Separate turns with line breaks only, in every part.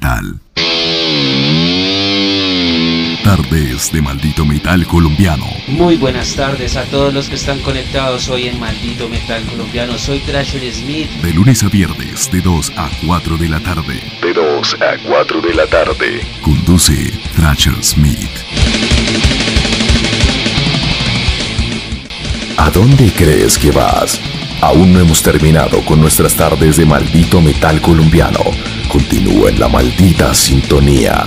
tardes de metal. Tardes de Maldito Metal Colombiano.
Muy buenas tardes a todos los que están conectados hoy en Maldito Metal Colombiano. Soy Thrasher Smith.
De lunes a viernes, de 2 a 4 de la tarde.
De 2 a 4 de la tarde.
Conduce Thrasher Smith.
¿A dónde crees que vas? Aún no hemos terminado con nuestras tardes de maldito metal colombiano. Continúa en la maldita sintonía.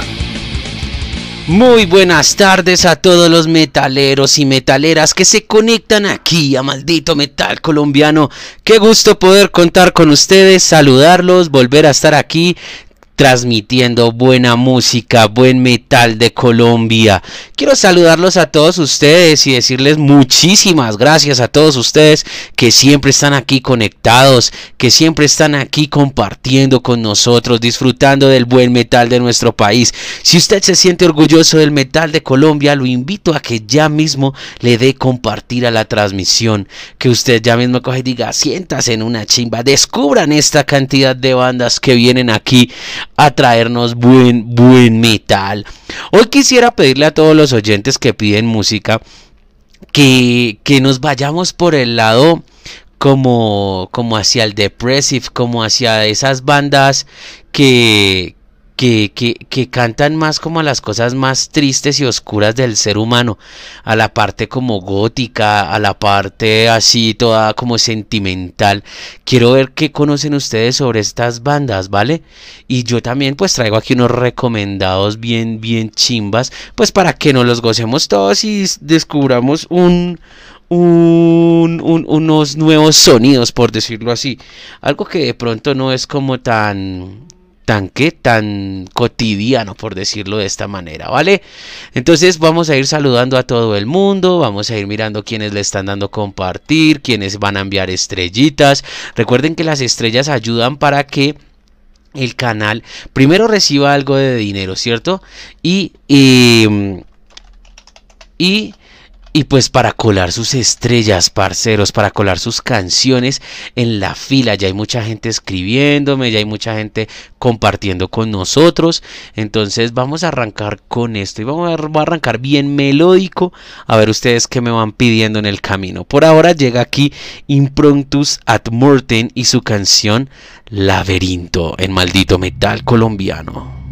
Muy buenas tardes a todos los metaleros y metaleras que se conectan aquí a Maldito Metal Colombiano. Qué gusto poder contar con ustedes, saludarlos, volver a estar aquí transmitiendo buena música, buen metal de Colombia. Quiero saludarlos a todos ustedes y decirles muchísimas gracias a todos ustedes que siempre están aquí conectados, que siempre están aquí compartiendo con nosotros, disfrutando del buen metal de nuestro país. Si usted se siente orgulloso del metal de Colombia, lo invito a que ya mismo le dé compartir a la transmisión, que usted ya mismo coge y diga, siéntase en una chimba, descubran esta cantidad de bandas que vienen aquí a traernos buen, buen metal. Hoy quisiera pedirle a todos los oyentes que piden música que, que nos vayamos por el lado como, como hacia el depressive, como hacia esas bandas que, que, cantan más como a las cosas más tristes y oscuras del ser humano, a la parte como gótica, a la parte así toda como sentimental. Quiero ver qué conocen ustedes sobre estas bandas, ¿vale? Y yo también pues traigo aquí unos recomendados bien, bien chimbas, pues para que nos los gocemos todos y descubramos un, un, unos nuevos sonidos, por decirlo así. Algo que de pronto no es como tan tan que tan cotidiano por decirlo de esta manera, ¿vale? Entonces vamos a ir saludando a todo el mundo, vamos a ir mirando quiénes le están dando compartir, quiénes van a enviar estrellitas. Recuerden que las estrellas ayudan para que el canal primero reciba algo de dinero, ¿cierto? Y y, y y pues para colar sus estrellas, parceros, para colar sus canciones en la fila. Ya hay mucha gente escribiéndome, ya hay mucha gente compartiendo con nosotros. Entonces vamos a arrancar con esto y vamos a, arrancar bien melódico. A ver ustedes qué me van pidiendo en el camino. Por ahora llega aquí Improntus at Morten y su canción Laberinto en maldito metal colombiano.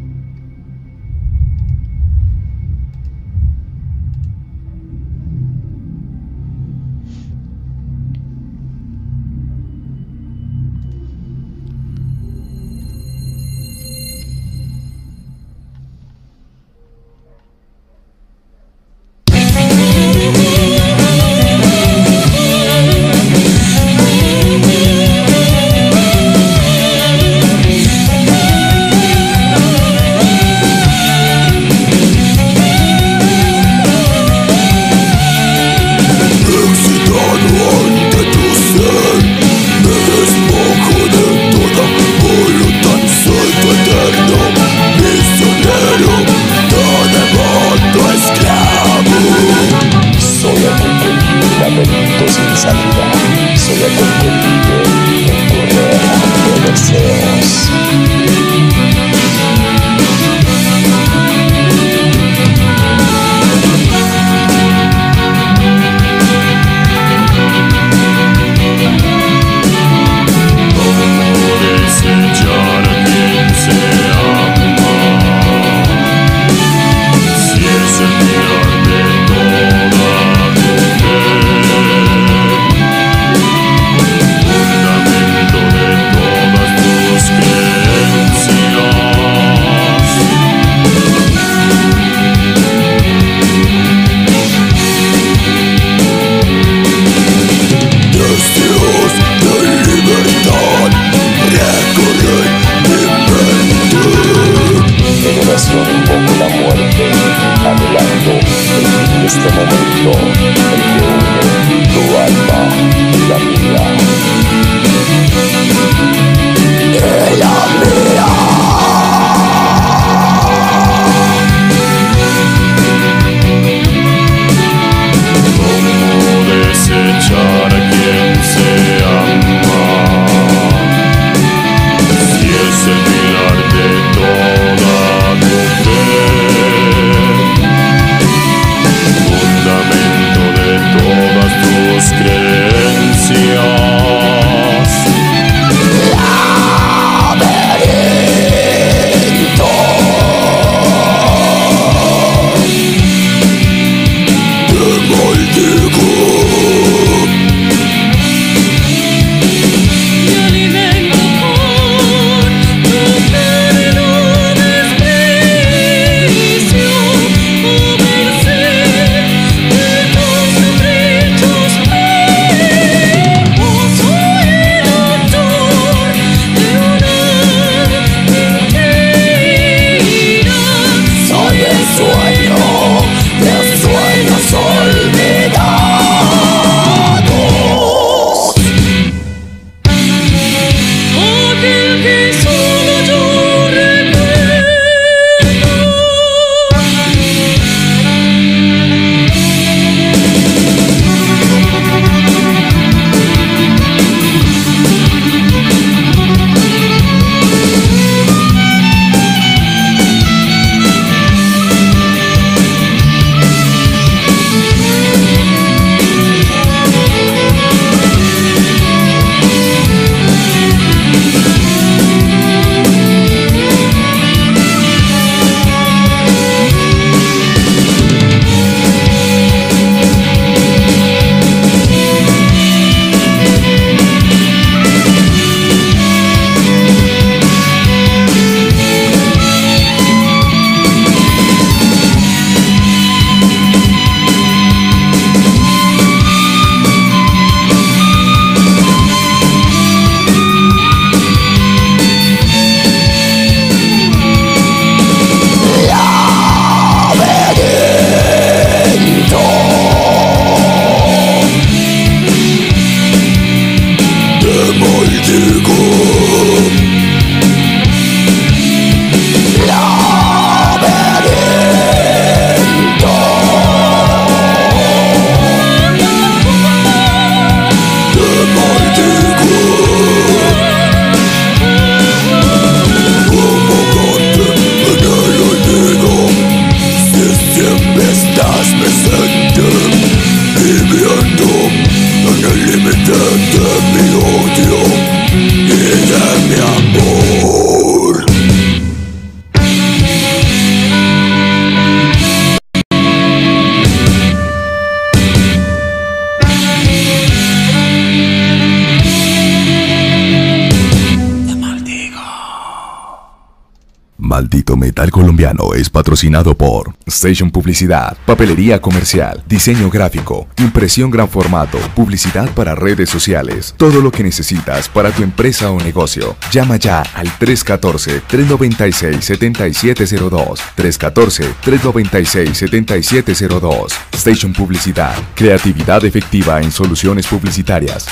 Es patrocinado por Station Publicidad, Papelería Comercial, Diseño Gráfico, Impresión Gran Formato, Publicidad para redes sociales. Todo lo que necesitas para tu empresa o negocio. Llama ya al 314-396-7702. 314-396-7702. Station Publicidad. Creatividad efectiva en soluciones publicitarias.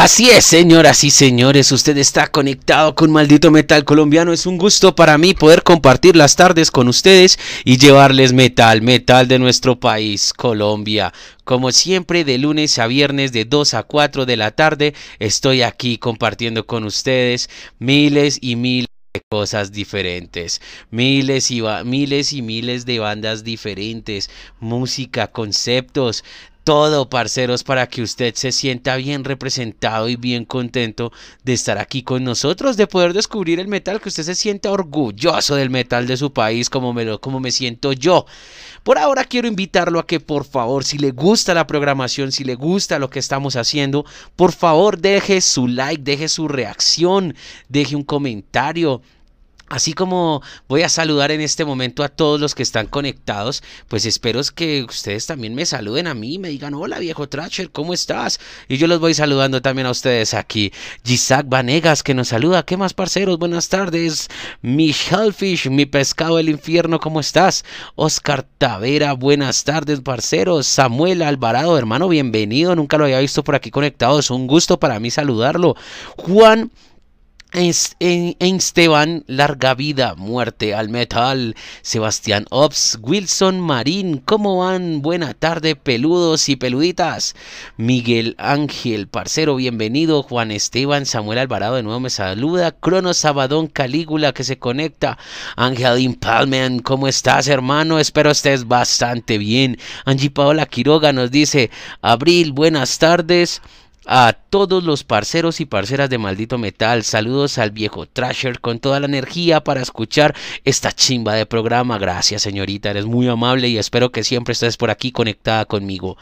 Así es, señoras y señores, usted está conectado con Maldito Metal Colombiano. Es un gusto para mí poder compartir las tardes con ustedes y llevarles metal, metal de nuestro país, Colombia. Como siempre, de lunes a viernes de 2 a 4 de la tarde, estoy aquí compartiendo con ustedes miles y miles de cosas diferentes, miles y miles y miles de bandas diferentes, música, conceptos, todo, parceros, para que usted se sienta bien representado y bien contento de estar aquí con nosotros, de poder descubrir el metal, que usted se sienta orgulloso del metal de su país, como me, como me siento yo. Por ahora quiero invitarlo a que por favor, si le gusta la programación, si le gusta lo que estamos haciendo, por favor deje su like, deje su reacción, deje un comentario Así como voy a saludar en este momento a todos los que están conectados, pues espero que ustedes también me saluden a mí, me digan, hola viejo Tracher, ¿cómo estás? Y yo los voy saludando también a ustedes aquí. Gisac Vanegas que nos saluda, ¿qué más parceros? Buenas tardes. Mi Hellfish, mi pescado del infierno, ¿cómo estás? Oscar Tavera, buenas tardes parceros. Samuel Alvarado, hermano, bienvenido, nunca lo había visto por aquí conectado, es un gusto para mí saludarlo. Juan Esteban, larga vida, muerte al metal. Sebastián Ops, Wilson Marín, ¿cómo van? Buena tarde, peludos y peluditas. Miguel Ángel, parcero, bienvenido. Juan Esteban, Samuel Alvarado de nuevo me saluda. Crono Sabadón Calígula que se conecta. Ángel Palmen, ¿cómo estás, hermano? Espero estés bastante bien. Angie Paola Quiroga nos dice: Abril, buenas tardes a todos los parceros y parceras de Maldito Metal. Saludos al viejo Trasher con toda la energía para escuchar esta chimba de programa. Gracias, señorita, eres muy amable y espero que siempre estés por aquí conectada conmigo.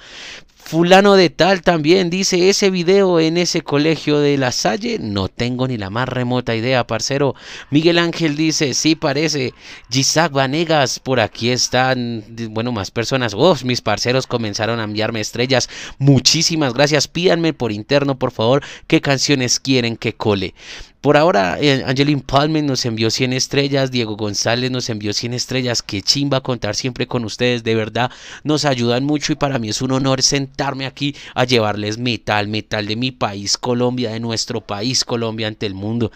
Fulano de tal también dice ese video en ese colegio de La Salle. No tengo ni la más remota idea, parcero. Miguel Ángel dice, sí parece. Gisac Vanegas, por aquí están, bueno, más personas. Oh, mis parceros comenzaron a enviarme estrellas. Muchísimas gracias. Pídanme por interno, por favor, qué canciones quieren que cole. Por ahora, eh, Angelin Palmen nos envió 100 estrellas, Diego González nos envió 100 estrellas. Qué chimba contar siempre con ustedes, de verdad nos ayudan mucho y para mí es un honor sentarme aquí a llevarles metal, metal de mi país, Colombia, de nuestro país, Colombia ante el mundo.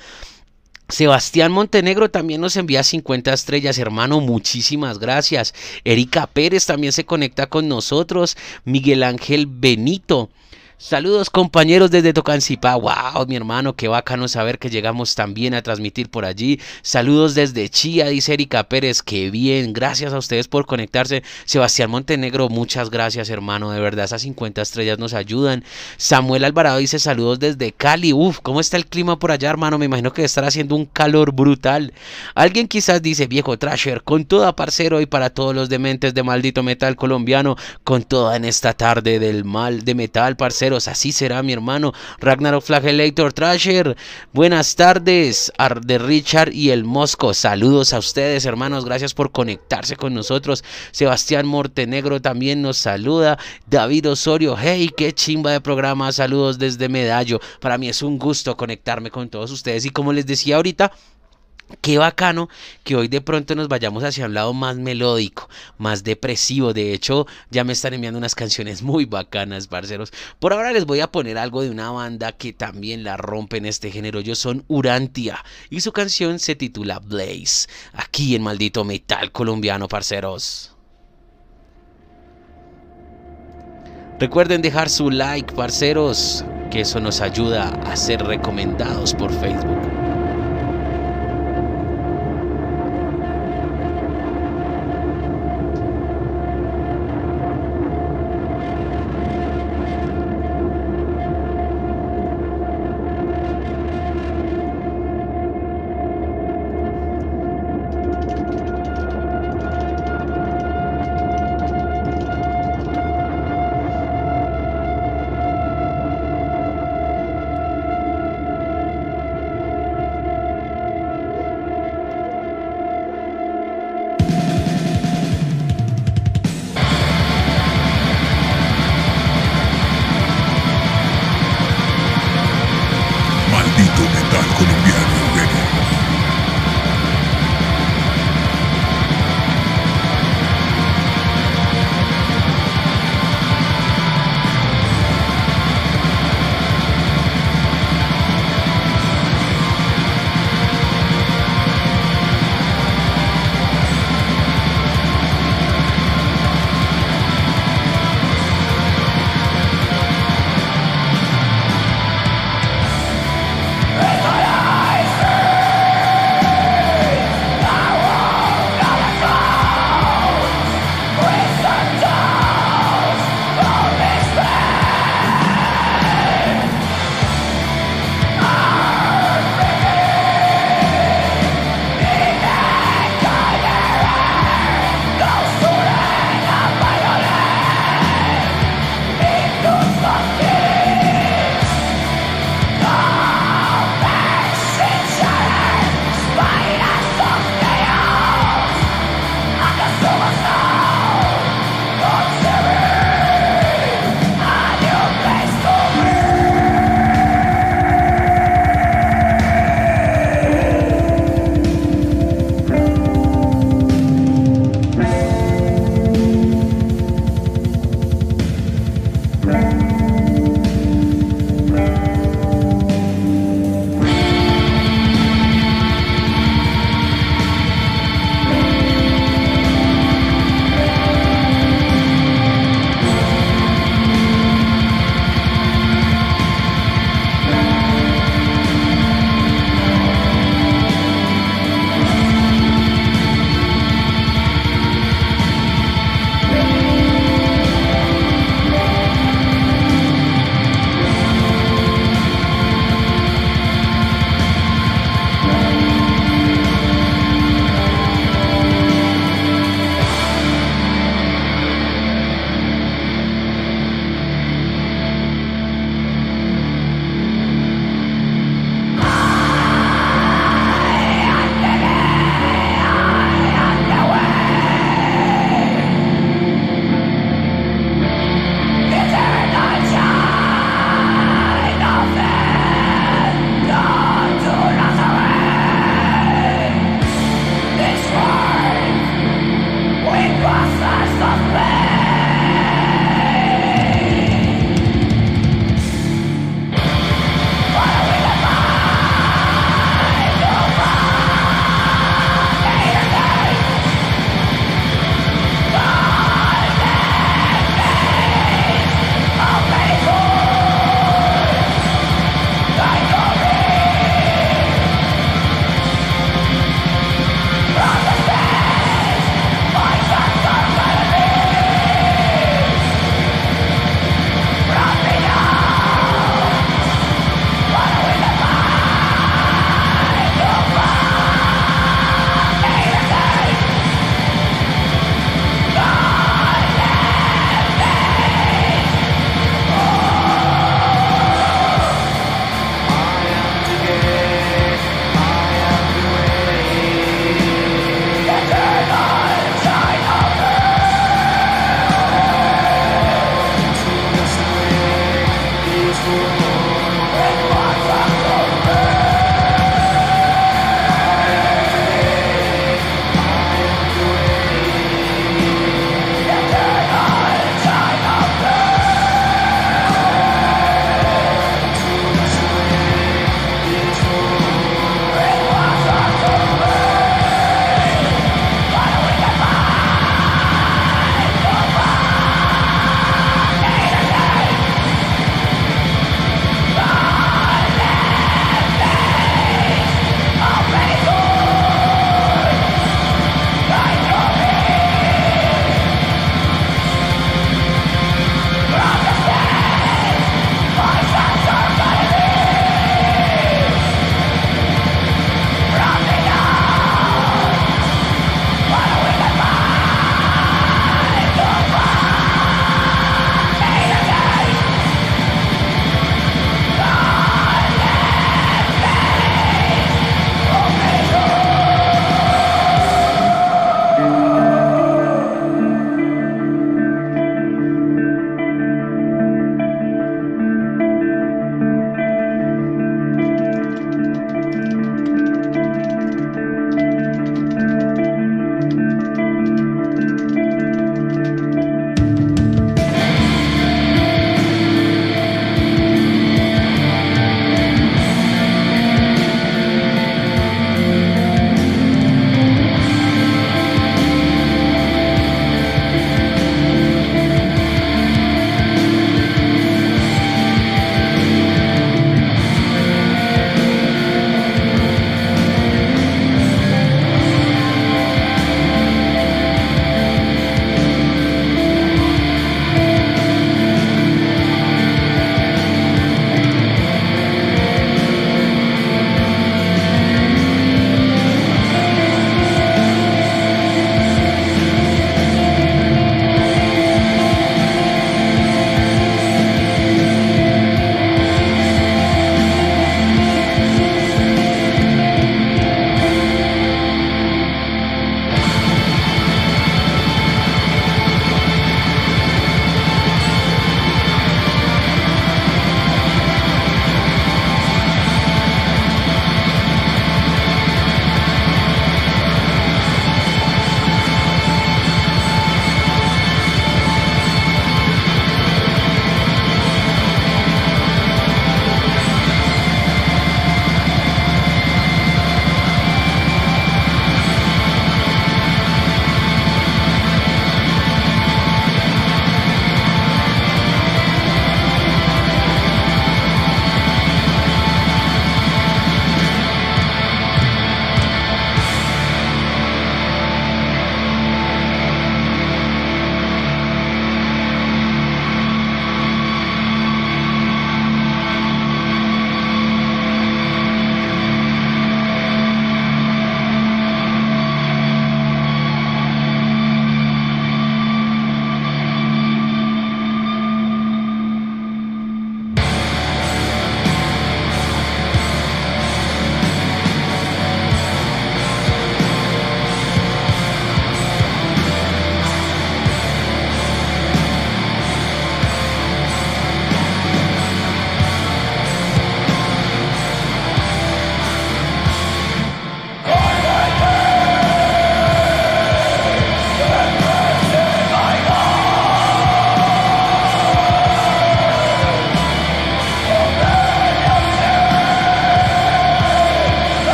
Sebastián Montenegro también nos envía 50 estrellas, hermano, muchísimas gracias. Erika Pérez también se conecta con nosotros. Miguel Ángel Benito Saludos compañeros desde Tocancipá. Wow, mi hermano, qué bacano saber que llegamos también a transmitir por allí. Saludos desde Chía, dice Erika Pérez. Qué bien, gracias a ustedes por conectarse. Sebastián Montenegro, muchas gracias, hermano. De verdad, esas 50 estrellas nos ayudan. Samuel Alvarado dice saludos desde Cali. Uf, ¿cómo está el clima por allá, hermano? Me imagino que estará haciendo un calor brutal. Alguien quizás dice, viejo Trasher, con toda parcero y para todos los dementes de maldito metal colombiano, con toda en esta tarde del mal de metal, parcero Así será, mi hermano. Ragnarok Flagellator Trasher. Buenas tardes, de Richard y el Mosco. Saludos a ustedes, hermanos. Gracias por conectarse con nosotros. Sebastián Mortenegro también nos saluda. David Osorio. Hey, qué chimba de programa. Saludos desde Medallo. Para mí es un gusto conectarme con todos ustedes. Y como les decía ahorita, Qué bacano que hoy de pronto nos vayamos hacia un lado más melódico, más depresivo. De hecho, ya me están enviando unas canciones muy bacanas, parceros. Por ahora les voy a poner algo de una banda que también la rompe en este género. Ellos son Urantia y su canción se titula Blaze. Aquí en Maldito Metal Colombiano, parceros. Recuerden dejar su like, parceros, que eso nos ayuda a ser recomendados por Facebook.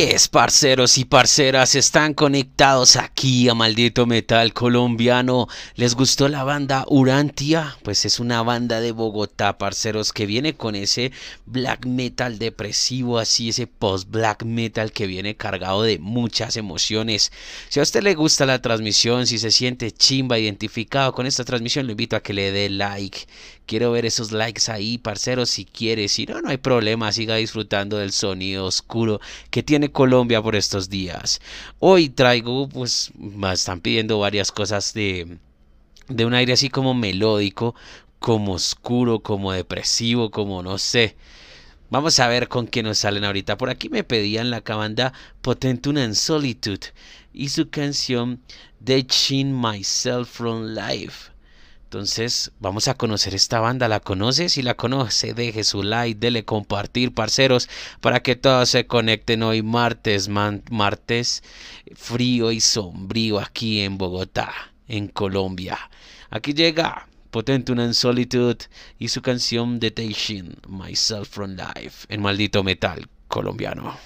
10 es, parceros y parceras, están conectados aquí a Maldito Metal Colombiano. ¿Les gustó la banda Urantia? Pues es una banda de Bogotá, parceros, que viene con ese black metal depresivo, así ese post-black metal que viene cargado de muchas emociones. Si a usted le gusta la transmisión, si se siente chimba identificado con esta transmisión, lo invito a que le dé like, Quiero ver esos likes ahí, parceros, si quiere. Si no, no hay problema. Siga disfrutando del sonido oscuro que tiene Colombia por estos días. Hoy traigo, pues, me están pidiendo varias cosas de, de un aire así como melódico, como oscuro, como depresivo, como no sé. Vamos a ver con qué nos salen ahorita. Por aquí me pedían la banda Potentuna en Solitude y su canción The Chin Myself from Life. Entonces, vamos a conocer esta banda. ¿La conoce? Si la conoce, deje su like, dele compartir, parceros, para que todos se conecten hoy martes, martes frío y sombrío aquí en Bogotá, en Colombia. Aquí llega Potente en Solitude y su canción Detention, Myself from Life, en maldito metal colombiano.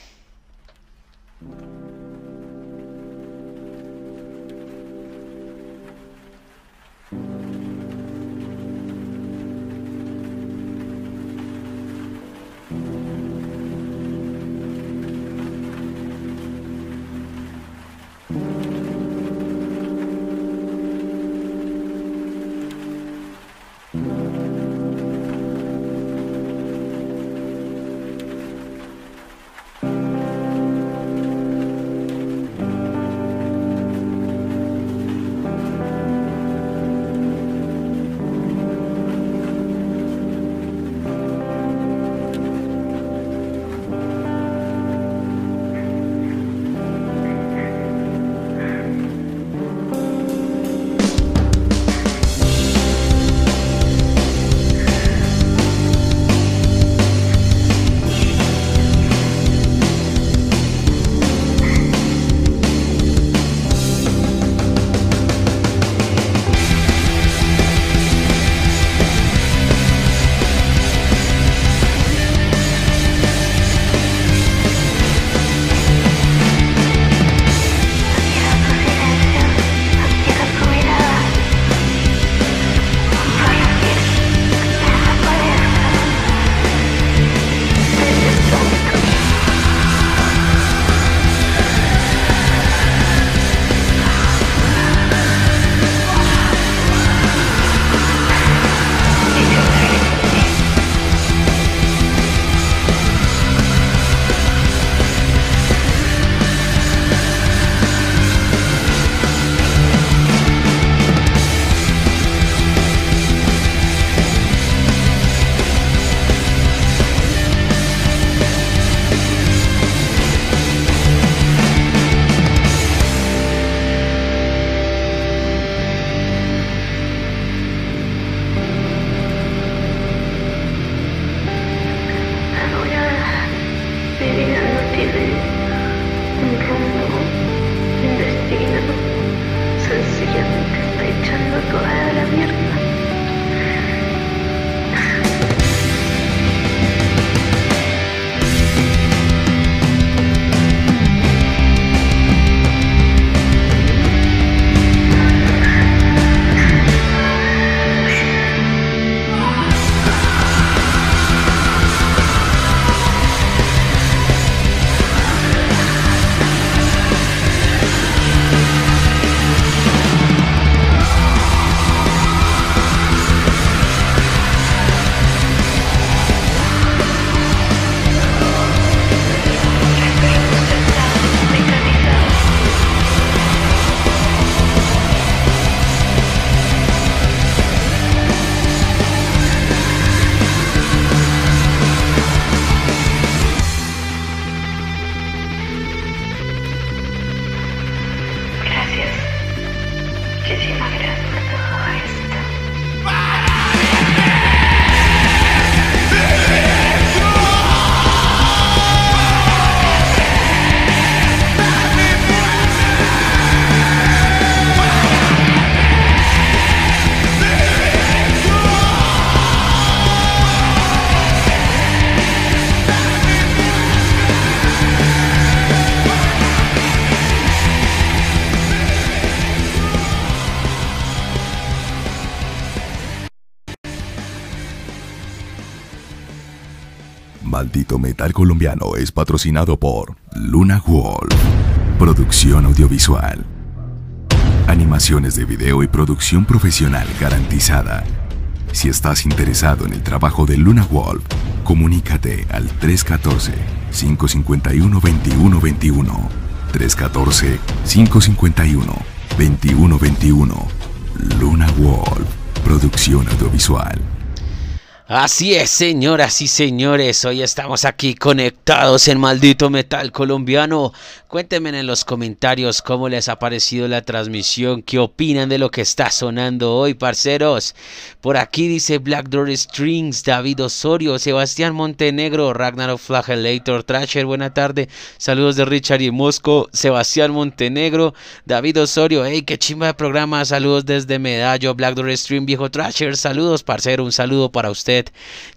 Colombiano es patrocinado por Luna Wolf. Producción audiovisual. Animaciones de video y producción profesional garantizada. Si estás interesado en el trabajo de Luna Wolf, comunícate al 314-551-2121. 314-551-2121. Luna Wolf, producción audiovisual.
Así es, señoras y señores, hoy estamos aquí conectados en Maldito Metal Colombiano. Cuéntenme en los comentarios cómo les ha parecido la transmisión, qué opinan de lo que está sonando hoy, parceros. Por aquí dice Black Door Strings, David Osorio, Sebastián Montenegro, Ragnarok Flagellator, Trasher, buena tarde. Saludos de Richard y Mosco, Sebastián Montenegro, David Osorio, hey, qué chimba de programa, saludos desde Medallo, Black Door Stream, viejo Trasher, saludos, parcero, un saludo para usted.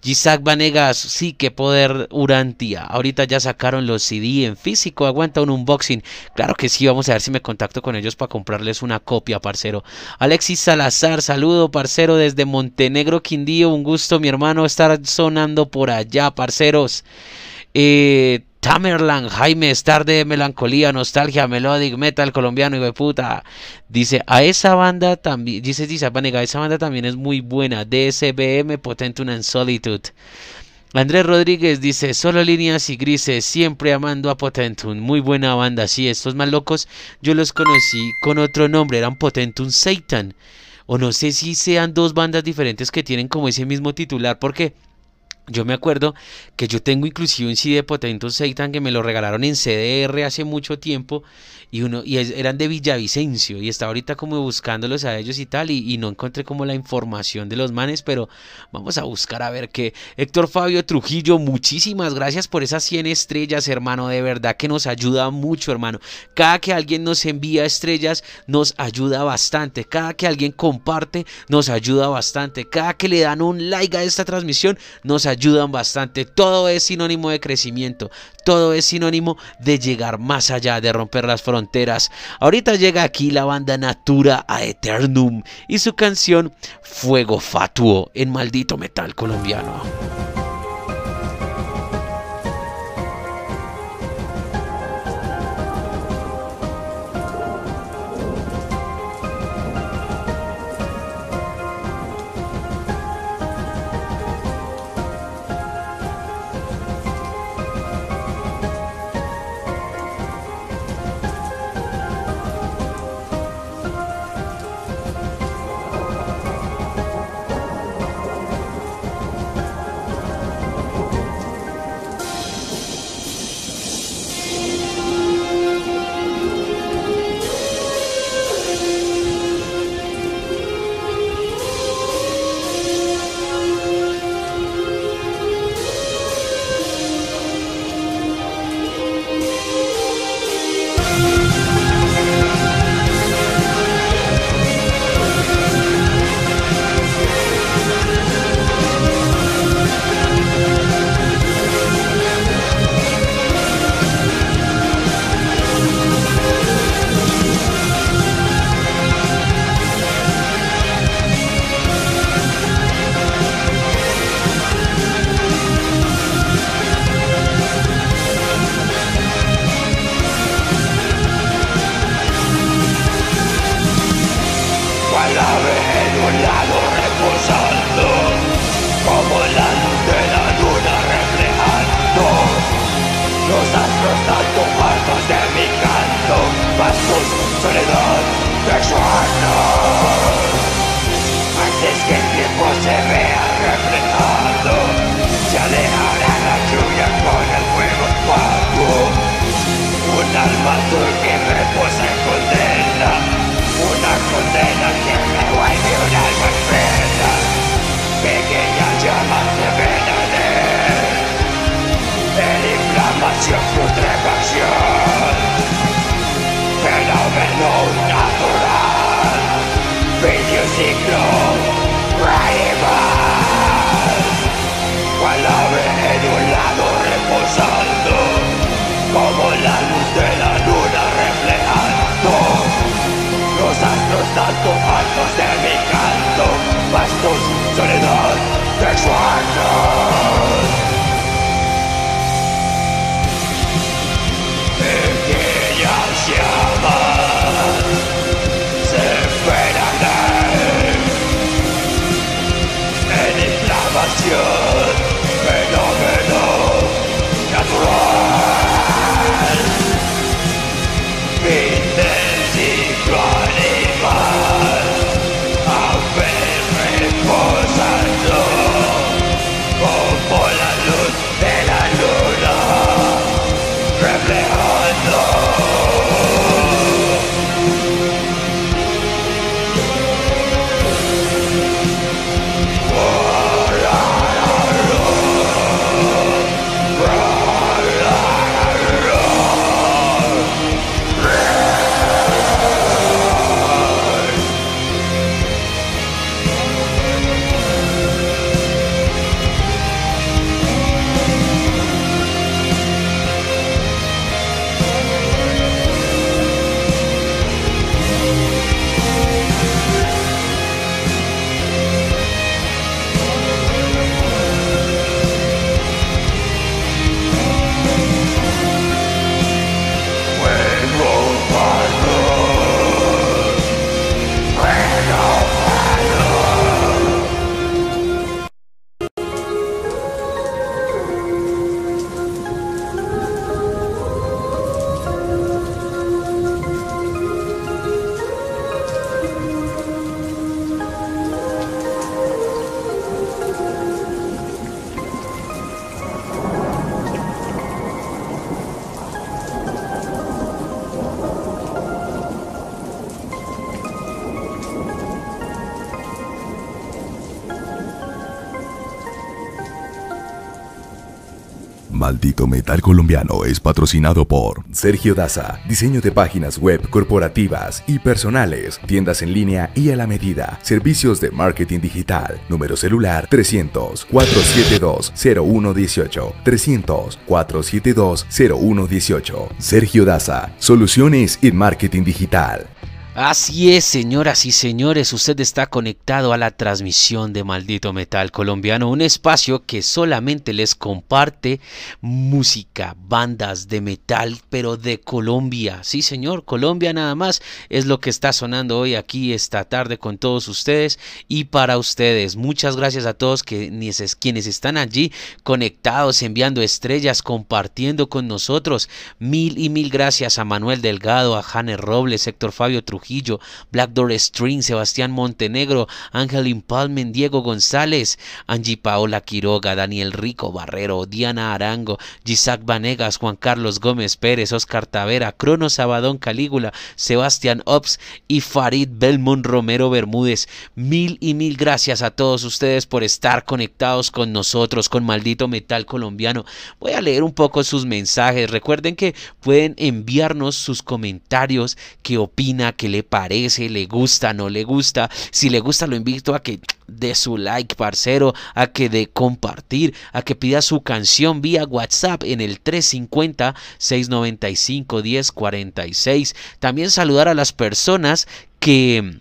Gisac Vanegas, sí, que poder Urantia. Ahorita ya sacaron los CD en físico, aguanta un unboxing. Claro que sí, vamos a ver si me contacto con ellos para comprarles una copia, parcero. Alexis Salazar, saludo, parcero, desde Montenegro, Quindío. Un gusto, mi hermano, estar sonando por allá, parceros. Eh, Tamerlan, Jaime, Star de Melancolía, Nostalgia, Melodic, Metal colombiano y de puta. Dice, a esa banda también, dice dice Vanega, esa banda también es muy buena. DSBM, Potentum and Solitude. Andrés Rodríguez dice, solo líneas y grises, siempre amando a Potentum. Muy buena banda, sí, estos más locos yo los conocí con otro nombre, eran Potentum Satan. O no sé si sean dos bandas diferentes que tienen como ese mismo titular, porque yo me acuerdo que yo tengo inclusive un CD Potentum Satan que me lo regalaron en CDR hace mucho tiempo y uno y eran de Villavicencio y estaba ahorita como buscándolos a ellos y tal y, no encontré como la información de los manes pero vamos a buscar a ver qué. Héctor Fabio Trujillo muchísimas gracias por esas 100 estrellas hermano de verdad que nos ayuda mucho hermano. Cada que alguien nos envía estrellas nos ayuda bastante. Cada que alguien comparte nos ayuda bastante. Cada que le dan un like a esta transmisión nos ayudan bastante. Todo es sinónimo de crecimiento todo es sinónimo de llegar más allá de romper las fronteras Ahorita llega aquí la banda Natura a Eternum y su canción Fuego Fatuo en maldito metal colombiano.
Maldito Metal Colombiano es patrocinado por Sergio Daza, diseño de páginas web corporativas y personales, tiendas en línea y a la medida, servicios de marketing digital, número celular 300 472 0118 300 472 0118. Sergio Daza, soluciones en marketing digital.
Así es, señoras y señores, usted está conectado a la transmisión de Maldito Metal Colombiano, un espacio que solamente les comparte música, bandas de metal, pero de Colombia. Sí, señor, Colombia nada más es lo que está sonando hoy aquí esta tarde con todos ustedes y para ustedes. Muchas gracias a todos quienes, están allí conectados, enviando estrellas, compartiendo con nosotros. Mil y mil gracias a Manuel Delgado, a Jane Robles, Héctor Fabio Trujillo Black Door String, Sebastián Montenegro, Ángel Impalmen, Diego González, Angie Paola Quiroga, Daniel Rico Barrero, Diana Arango, Gisac Vanegas, Juan Carlos Gómez Pérez, Oscar Tavera, Crono Sabadón Calígula, Sebastián Ops y Farid Belmont Romero Bermúdez. Mil y mil gracias a todos ustedes por estar conectados con nosotros, con Maldito Metal Colombiano. Voy a leer un poco sus mensajes. Recuerden que pueden enviarnos sus comentarios, qué opina, qué le parece, le gusta, no le gusta. Si le gusta, lo invito a que de su like, parcero, a que de compartir, a que pida su canción vía WhatsApp en el 350-695-1046. También saludar a las personas que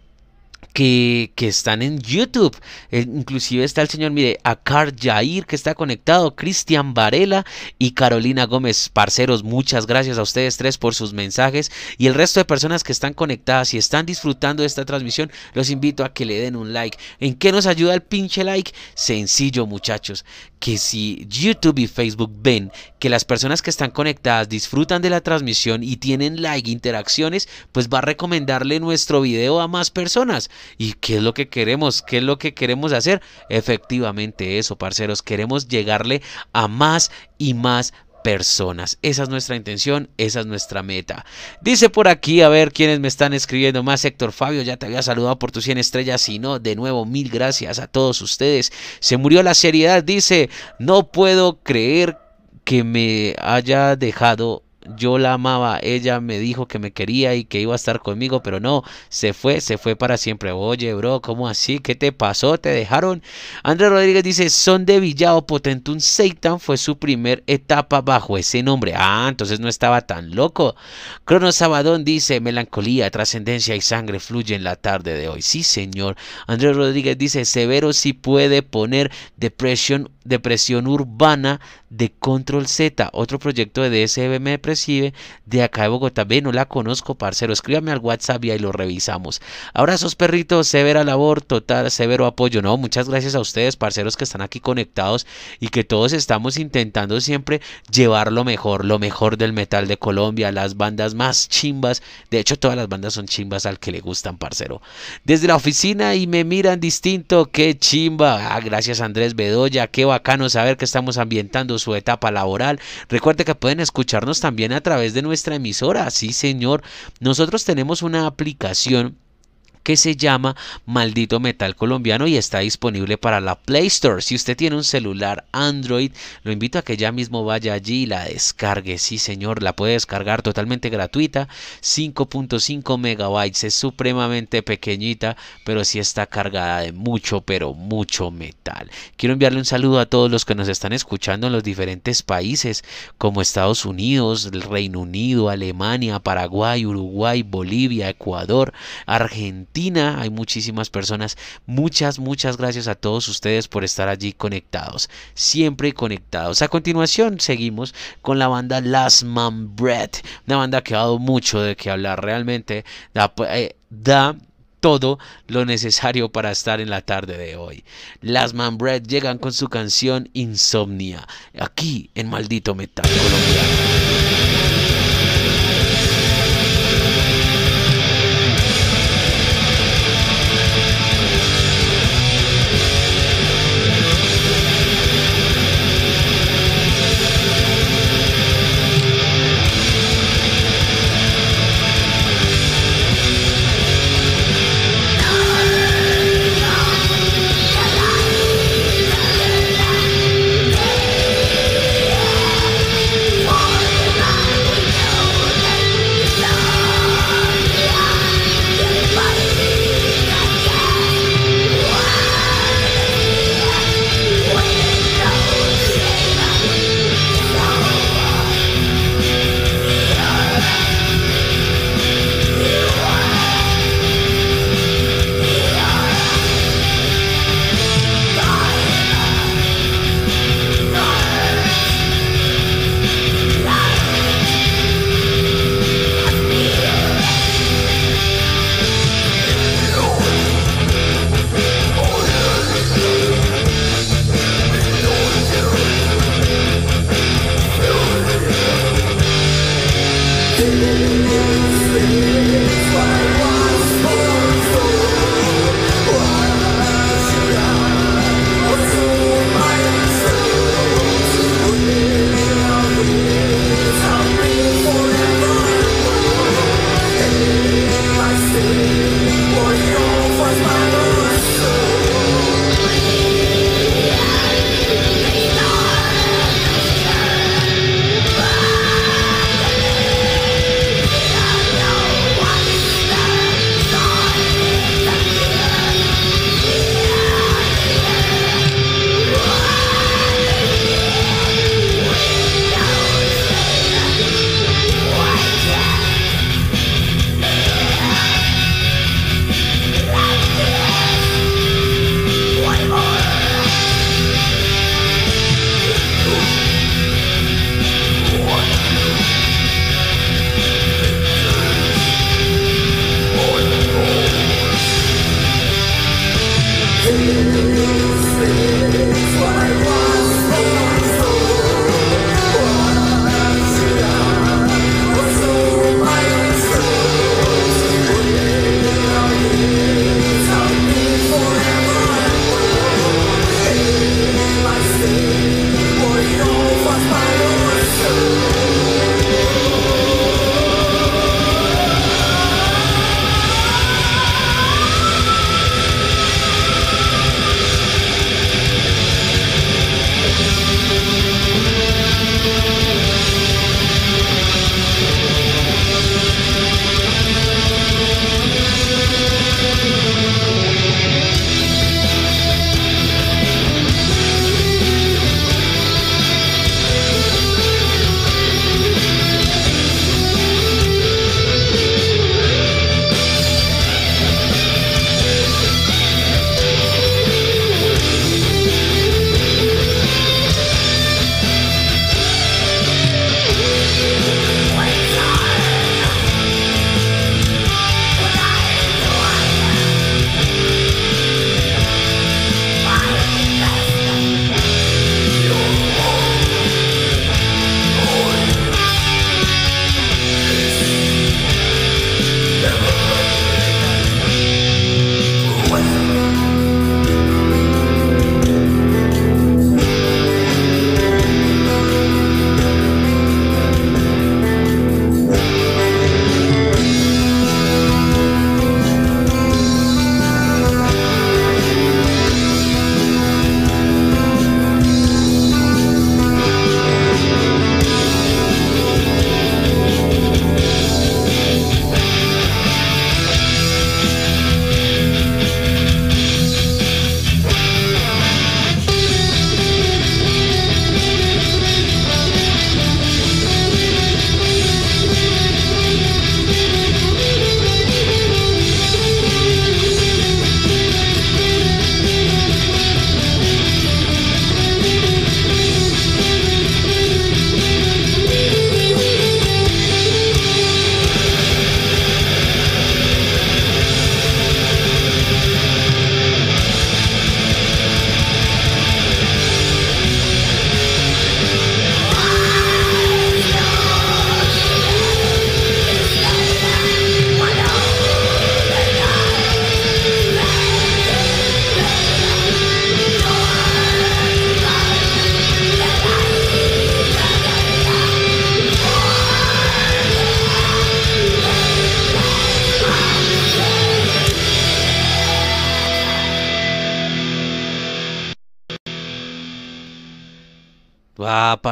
que, están en YouTube. Eh, inclusive está el señor, mire, Akar Jair que está conectado, Cristian Varela y Carolina Gómez. Parceros, muchas gracias a ustedes tres por sus mensajes y el resto de personas que están conectadas y están disfrutando de esta transmisión, los invito a que le den un like. ¿En qué nos ayuda el pinche like? Sencillo, muchachos que si YouTube y Facebook ven que las personas que están conectadas disfrutan de la transmisión y tienen like, interacciones, pues va a recomendarle nuestro video a más personas. ¿Y qué es lo que queremos? ¿Qué es lo que queremos hacer? Efectivamente eso, parceros, queremos llegarle a más y más personas. Esa es nuestra intención, esa es nuestra meta. Dice por aquí, a ver quiénes me están escribiendo más. Héctor Fabio, ya te había saludado por tus 100 estrellas. Y no, de nuevo, mil gracias a todos ustedes. Se murió la seriedad, dice, no puedo creer que me haya dejado yo la amaba, ella me dijo que me quería y que iba a estar conmigo, pero no, se fue, se fue para siempre. Oye, bro, ¿cómo así? ¿Qué te pasó? ¿Te dejaron? Andrés Rodríguez dice, Son de Villao Potentun Seitan fue su primer etapa bajo ese nombre. Ah, entonces no estaba tan loco. Crono Sabadón dice, melancolía, trascendencia y sangre fluye en la tarde de hoy. Sí, señor. Andrés Rodríguez dice, Severo si puede poner depresión, depresión urbana de Control Z, otro proyecto de DSB me recibe de acá de Bogotá. Ve, no la conozco, parcero. Escríbame al WhatsApp y ahí lo revisamos. Abrazos, perritos, severa labor, total, severo apoyo. No, muchas gracias a ustedes, parceros, que están aquí conectados y que todos estamos intentando siempre llevar lo mejor, lo mejor del metal de Colombia, las bandas más chimbas. De hecho, todas las bandas son chimbas al que le gustan, parcero. Desde la oficina y me miran distinto, qué chimba. Ah, gracias Andrés Bedoya, qué bacano saber que estamos ambientando su etapa laboral. Recuerde que pueden escucharnos también a través de nuestra emisora. Sí, señor. Nosotros tenemos una aplicación que se llama Maldito Metal Colombiano y está disponible para la Play Store. Si usted tiene un celular Android, lo invito a que ya mismo vaya allí y la descargue. Sí, señor, la puede descargar totalmente gratuita. 5.5 megabytes, es supremamente pequeñita, pero sí está cargada de mucho, pero mucho metal. Quiero enviarle un saludo a todos los que nos están escuchando en los diferentes países como Estados Unidos, el Reino Unido, Alemania, Paraguay, Uruguay, Bolivia, Ecuador, Argentina hay muchísimas personas. Muchas, muchas gracias a todos ustedes por estar allí conectados. Siempre conectados. A continuación seguimos con la banda Last Man Bread. Una banda que ha dado mucho de que hablar. Realmente da, eh, todo lo necesario para estar en la tarde de hoy. Las Man Bread llegan con su canción Insomnia, aquí en Maldito Metal Colombiano.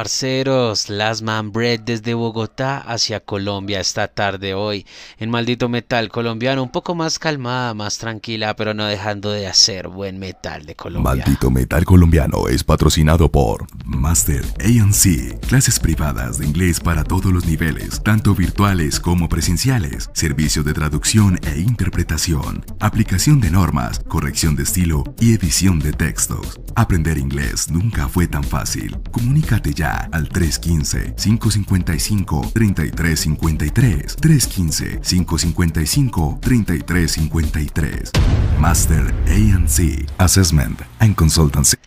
Parceros, Last Man Bread desde Bogotá hacia Colombia esta tarde hoy en Maldito Metal Colombiano, un poco más calmada, más tranquila, pero no dejando de hacer buen metal de Colombia.
Maldito Metal Colombiano es patrocinado por Master ANC, clases privadas de inglés para todos los niveles, tanto virtuales como presenciales, servicios de traducción e interpretación, aplicación de normas, corrección de estilo y edición de textos. Aprender inglés nunca fue tan fácil. Comunícate ya al 315-555-3353. 315-555-3353. Master ANC Assessment and Consultancy.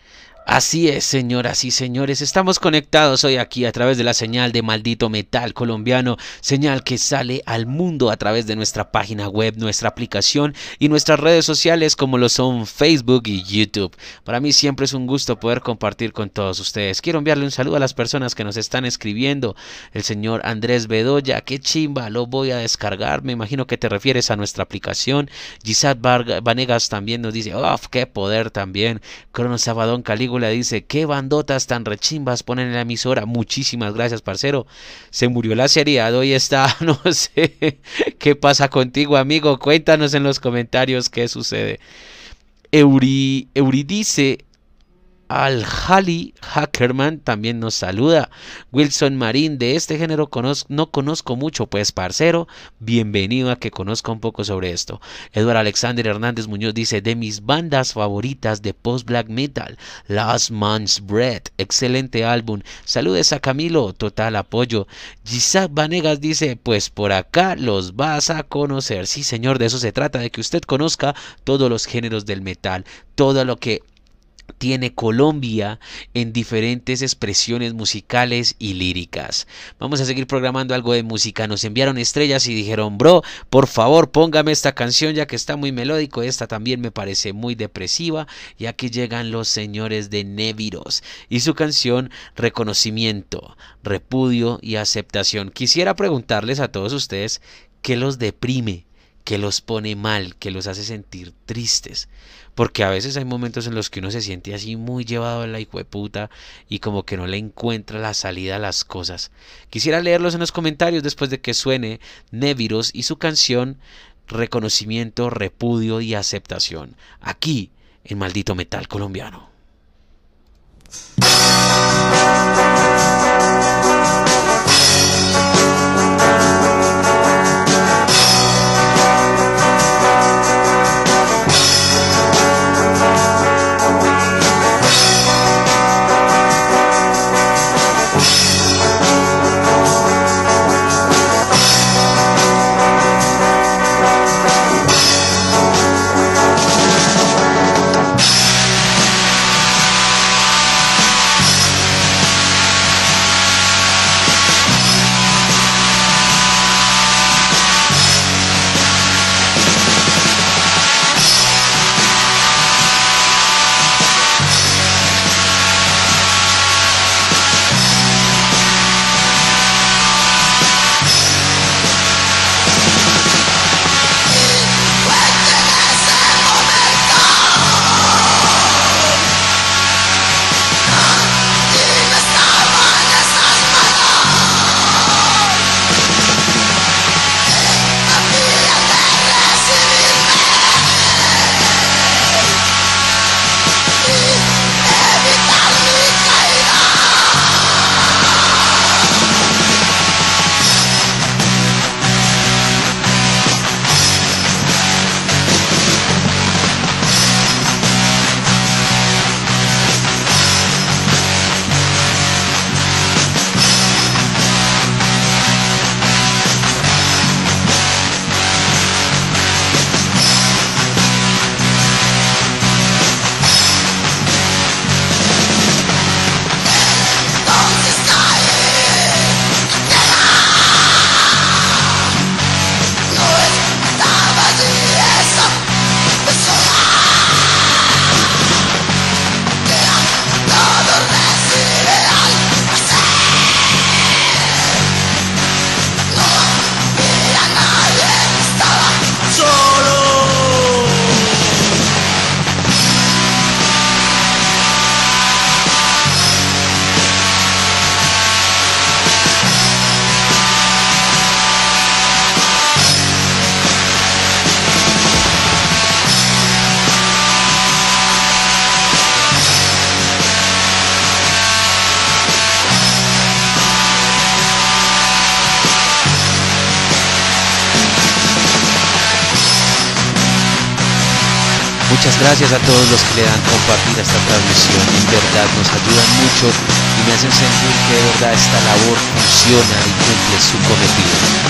Así es, señoras y señores, estamos conectados hoy aquí a través de la señal de maldito metal colombiano, señal que sale al mundo a través de nuestra página web, nuestra aplicación y nuestras redes sociales como lo son Facebook y YouTube. Para mí siempre es un gusto poder compartir con todos ustedes. Quiero enviarle un saludo a las personas que nos están escribiendo. El señor Andrés Bedoya, qué chimba, lo voy a descargar. Me imagino que te refieres a nuestra aplicación. Gisat Vanegas también nos dice, ¡oh, qué poder también! Crono Sabadón Calígula le dice, qué bandotas tan rechimbas ponen en la emisora. Muchísimas gracias, parcero. Se murió la seriedad, hoy está, no sé qué pasa contigo, amigo. Cuéntanos en los comentarios qué sucede. Euri, Euridice al-Hali Hackerman también nos saluda. Wilson Marín, de este género no conozco mucho, pues parcero, bienvenido a que conozca un poco sobre esto. Eduardo Alexander Hernández Muñoz dice, de mis bandas favoritas de post-black metal, Last Man's Bread, excelente álbum. Saludes a Camilo, total apoyo. Gisab Vanegas dice, pues por acá los vas a conocer. Sí, señor, de eso se trata, de que usted conozca todos los géneros del metal, todo lo que tiene Colombia en diferentes expresiones musicales y líricas. Vamos a seguir programando algo de música. Nos enviaron estrellas y dijeron, bro, por favor póngame esta canción ya que está muy melódico. Esta también me parece muy depresiva, ya que llegan los señores de Neviros y su canción Reconocimiento, Repudio y Aceptación. Quisiera preguntarles a todos ustedes qué los deprime, qué los pone mal, qué los hace sentir tristes. Porque a veces hay momentos en los que uno se siente así muy llevado a la puta y como que no le encuentra la salida a las cosas. Quisiera leerlos en los comentarios después de que suene Neviros y su canción Reconocimiento, Repudio y Aceptación. Aquí en Maldito Metal Colombiano. Gracias a todos los que le dan compartir esta transmisión. En verdad nos ayudan mucho y me hacen sentir que de verdad esta labor funciona y cumple su cometido.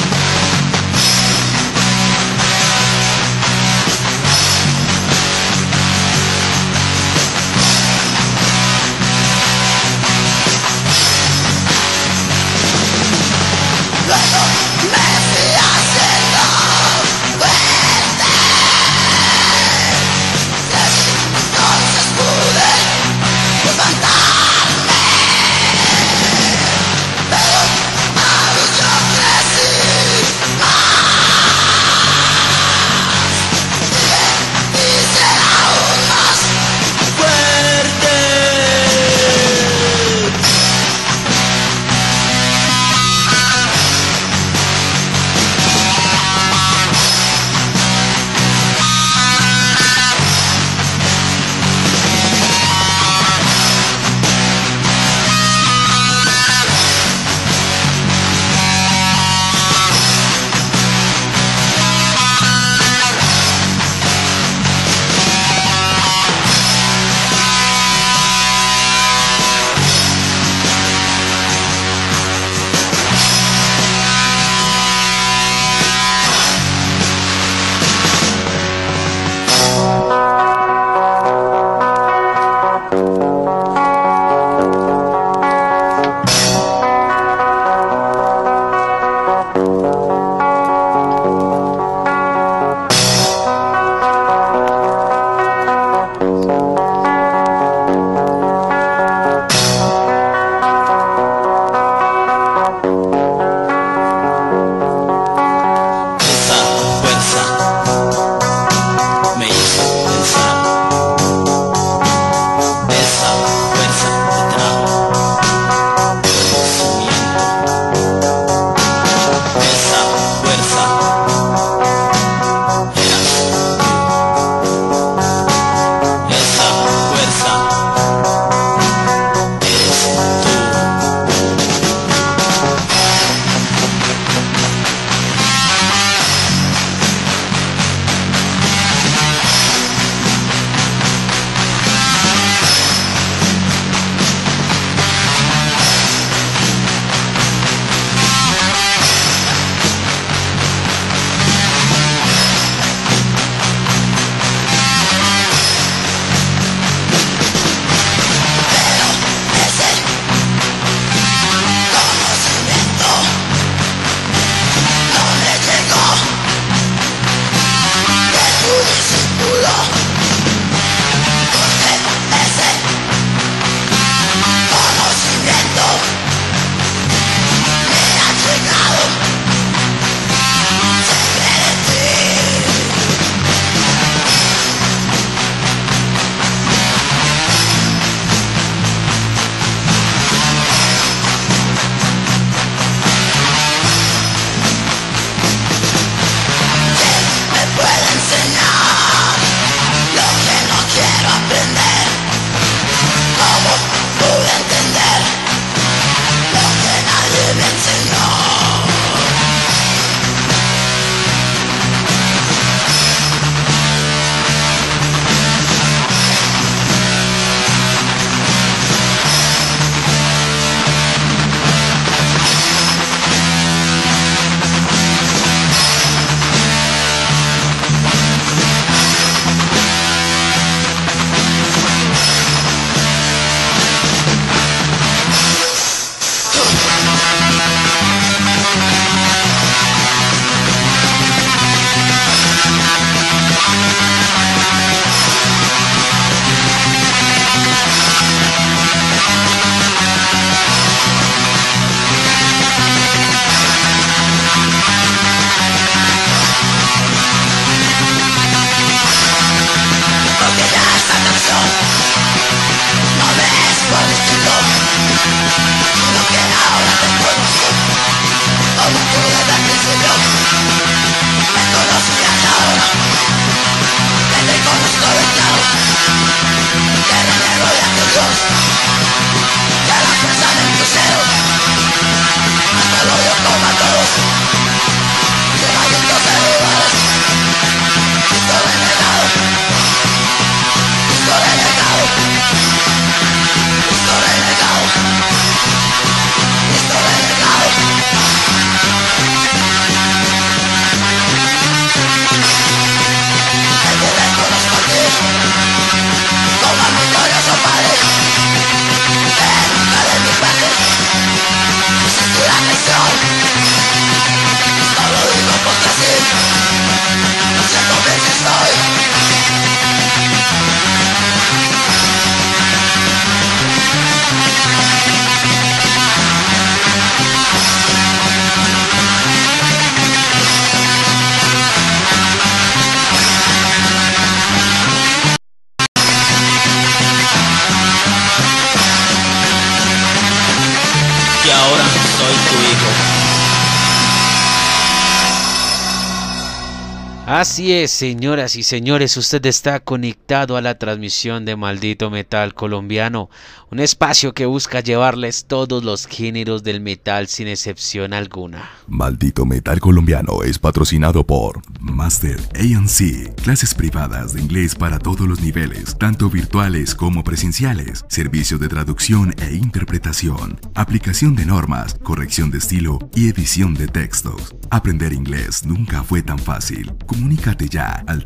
Así es, señoras y señores, usted está conectado a la transmisión de Maldito Metal Colombiano, un espacio que busca llevarles todos los géneros del metal sin excepción alguna.
Maldito Metal Colombiano es patrocinado por Master ANC, clases privadas de inglés para todos los niveles, tanto virtuales como presenciales, servicios de traducción e interpretación, aplicación de normas, corrección de estilo y edición de textos. Aprender inglés nunca fue tan fácil. Comunícate ya al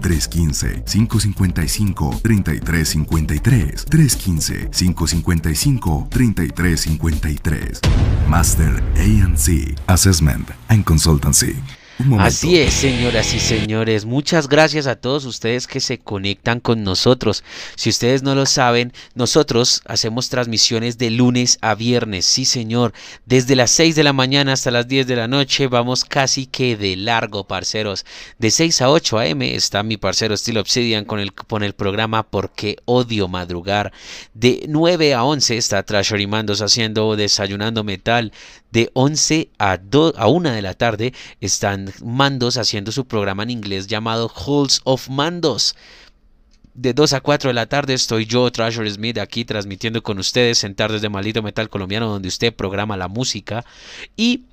315-555-3353. 315-555-3353. Master ANC Assessment and Consultancy.
Así es, señoras y señores. Muchas gracias a todos ustedes que se conectan con nosotros. Si ustedes no lo saben, nosotros hacemos transmisiones de lunes a viernes. Sí, señor. Desde las 6 de la mañana hasta las 10 de la noche vamos casi que de largo, parceros. De 6 a 8 a.m. está mi parcero Steel Obsidian con el, con el programa Porque odio madrugar. De 9 a 11 está Trash Mandos haciendo Desayunando Metal. De 11 a, 2, a 1 de la tarde están Mandos haciendo su programa en inglés llamado Halls of Mandos. De 2 a 4 de la tarde estoy yo, Treasure Smith, aquí transmitiendo con ustedes en Tardes de Maldito Metal Colombiano, donde usted programa la música. Y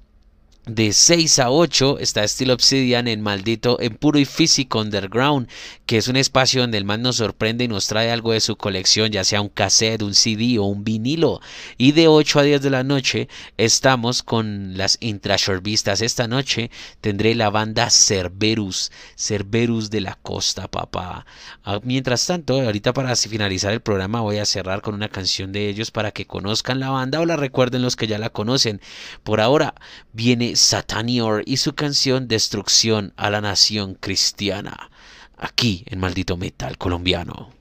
de 6 a 8 está Steel Obsidian en maldito, en puro y físico underground, que es un espacio donde el man nos sorprende y nos trae algo de su colección, ya sea un cassette, un CD o un vinilo. Y de 8 a 10 de la noche estamos con las intrashorbistas. Esta noche tendré la banda Cerberus, Cerberus de la Costa, papá. Ah, mientras tanto, ahorita para finalizar el programa voy a cerrar con una canción de ellos para que conozcan la banda o la recuerden los que ya la conocen. Por ahora viene Satanior y su canción Destrucción a la Nación Cristiana, aquí en Maldito Metal Colombiano.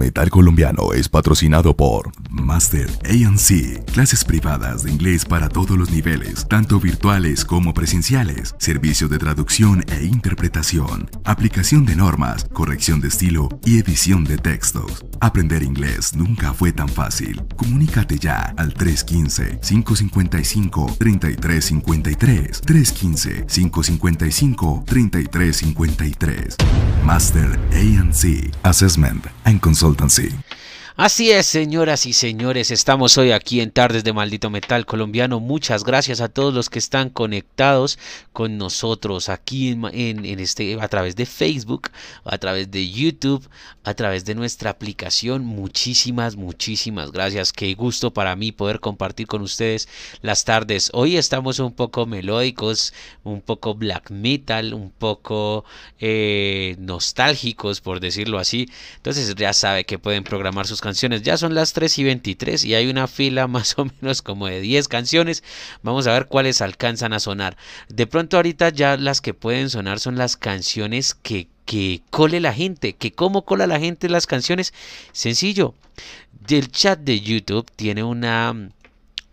Metal Colombiano es patrocinado por Master ANC, clases privadas de inglés para todos los niveles, tanto virtuales como presenciales, servicios de traducción e interpretación, aplicación de normas, corrección de estilo y edición de textos. Aprender inglés nunca fue tan fácil. Comunícate ya al 315-555-3353. 315-555-3353. Master ANC Assessment and Consultancy.
Así es, señoras y señores, estamos hoy aquí en Tardes de Maldito Metal Colombiano. Muchas gracias a todos los que están conectados con nosotros aquí en, este a través de Facebook, a través de YouTube, a través de nuestra aplicación. Muchísimas, muchísimas gracias. Qué gusto para mí poder compartir con ustedes las tardes. Hoy estamos un poco melódicos, un poco black metal, un poco eh, nostálgicos, por decirlo así. Entonces ya sabe que pueden programar sus canciones. Ya son las 3 y 23 y hay una fila más o menos como de 10 canciones. Vamos a ver cuáles alcanzan a sonar. De pronto ahorita ya las que pueden sonar son las canciones que, que cole la gente. Que cómo cola la gente las canciones. Sencillo. El chat de YouTube tiene una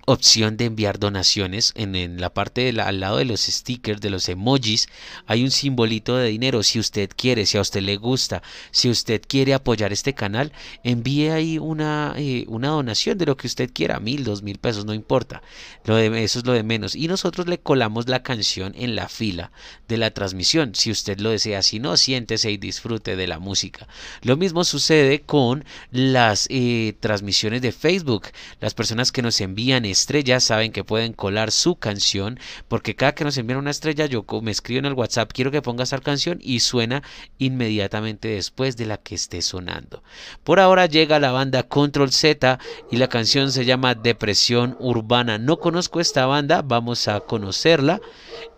opción de enviar donaciones. En, la parte al lado de los stickers, de los emojis, hay un simbolito de dinero. Si usted quiere, si a usted le gusta, si usted quiere apoyar este canal, envíe ahí una, eh, una donación de lo que usted quiera, mil, dos mil pesos, no importa. Lo de, eso es lo de menos. Y nosotros le colamos la canción en la fila de la transmisión. Si usted lo desea, si no, siéntese y disfrute de la música. Lo mismo sucede con las eh, transmisiones de Facebook. Las personas que nos envían estrellas saben que pueden colar su canción porque cada que nos envían una estrella yo me escribo en el WhatsApp quiero que pongas tal canción y suena inmediatamente después de la que esté sonando. Por ahora llega la banda Control Z y la canción se llama Depresión Urbana. No conozco esta banda, vamos a conocerla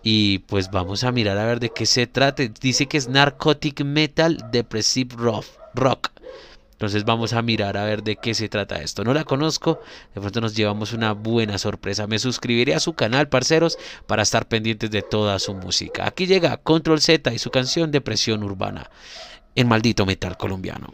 y pues vamos a mirar a ver de qué se trata. Dice que es Narcotic Metal Depressive Rock. Entonces vamos a mirar a ver de qué se trata esto. No la conozco, de pronto nos llevamos una buena sorpresa. Me suscribiré a su canal, parceros, para estar pendientes de toda su música. Aquí llega Control Z y su canción Depresión Urbana, en maldito metal colombiano.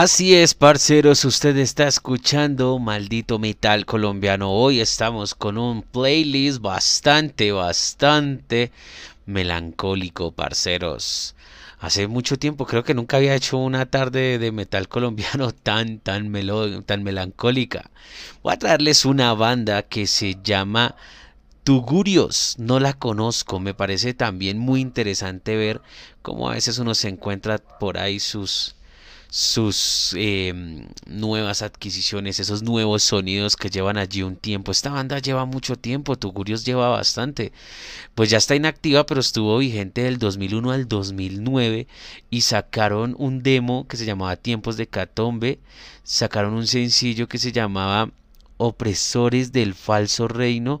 Así es, parceros, usted está escuchando Maldito Metal Colombiano. Hoy estamos con un playlist bastante, bastante melancólico, parceros. Hace mucho tiempo, creo que nunca había hecho una tarde de metal colombiano tan, tan, tan melancólica. Voy a traerles una banda que se llama Tugurios. No la conozco, me parece también muy interesante ver cómo a veces uno se encuentra por ahí sus sus em, nuevas adquisiciones, esos nuevos sonidos que llevan allí un tiempo. Esta banda lleva mucho tiempo, Tugurios lleva bastante. Pues ya está inactiva, pero estuvo vigente del 2001 al 2009 y sacaron un demo que se llamaba Tiempos de Catombe, sacaron un sencillo que se llamaba Opresores del Falso Reino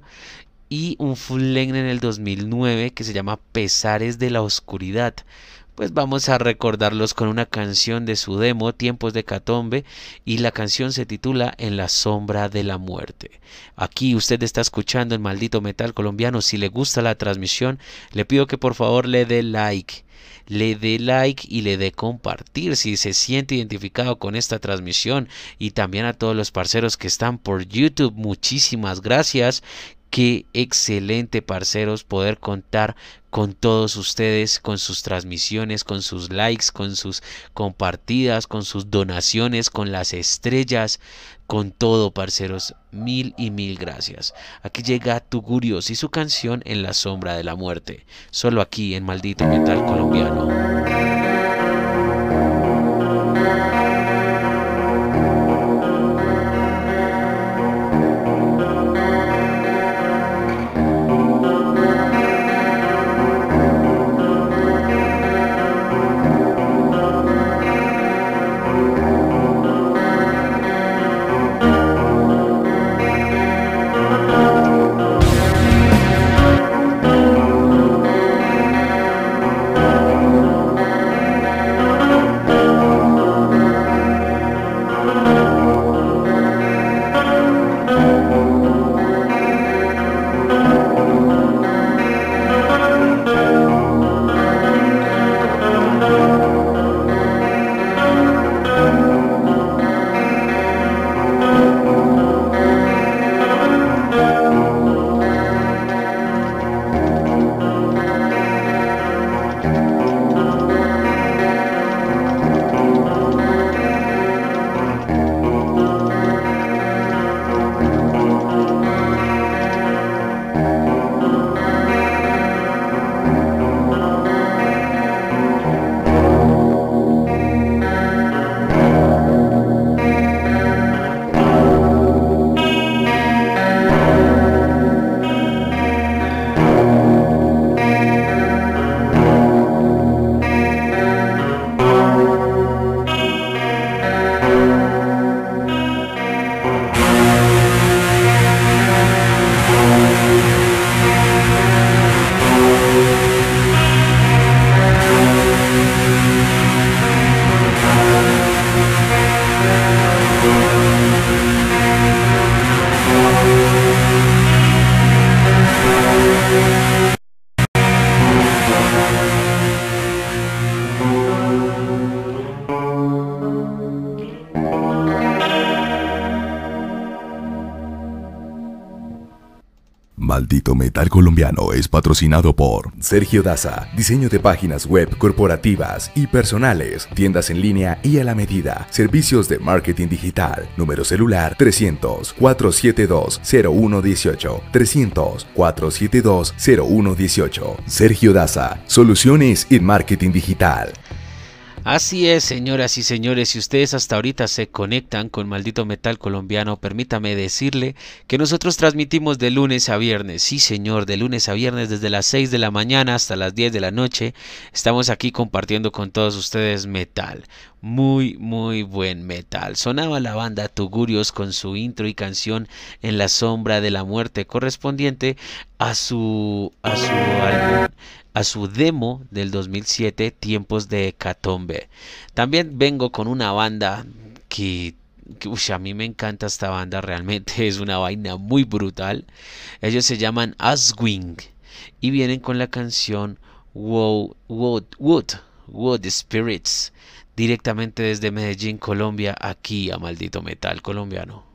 y un full length en el 2009 que se llama Pesares de la Oscuridad pues vamos a recordarlos con una canción de su demo Tiempos de Catombe y la canción se titula En la sombra de la muerte. Aquí usted está escuchando el maldito metal colombiano. Si le gusta la transmisión, le pido que por favor le dé like le dé like y le dé compartir si se siente identificado con esta transmisión y también a todos los parceros que están por YouTube muchísimas gracias Qué excelente, parceros, poder contar con todos ustedes, con sus transmisiones, con sus likes, con sus compartidas, con sus donaciones, con las estrellas, con todo, parceros. Mil y mil gracias. Aquí llega Tugurios y su canción En la sombra de la muerte. Solo aquí en Maldito Metal Colombiano.
Colombiano es patrocinado por Sergio Daza, diseño de páginas web corporativas y personales, tiendas en línea y a la medida, servicios de marketing digital, número celular 300 472 0118 300 472 0118. Sergio Daza, soluciones en marketing digital.
Así es, señoras y señores, si ustedes hasta ahorita se conectan con Maldito Metal Colombiano, permítame decirle que nosotros transmitimos de lunes a viernes, sí señor, de lunes a viernes desde las 6 de la mañana hasta las 10 de la noche. Estamos aquí compartiendo con todos ustedes metal, muy muy buen metal. Sonaba la banda Tugurios con su intro y canción En la sombra de la muerte correspondiente a su a su álbum a su demo del 2007, Tiempos de Hecatombe. También vengo con una banda que, a mí me encanta esta banda, realmente es una vaina muy brutal. Ellos se llaman Aswing y vienen con la canción Wood, Wood, Wood Spirits directamente desde Medellín, Colombia, aquí a Maldito Metal Colombiano.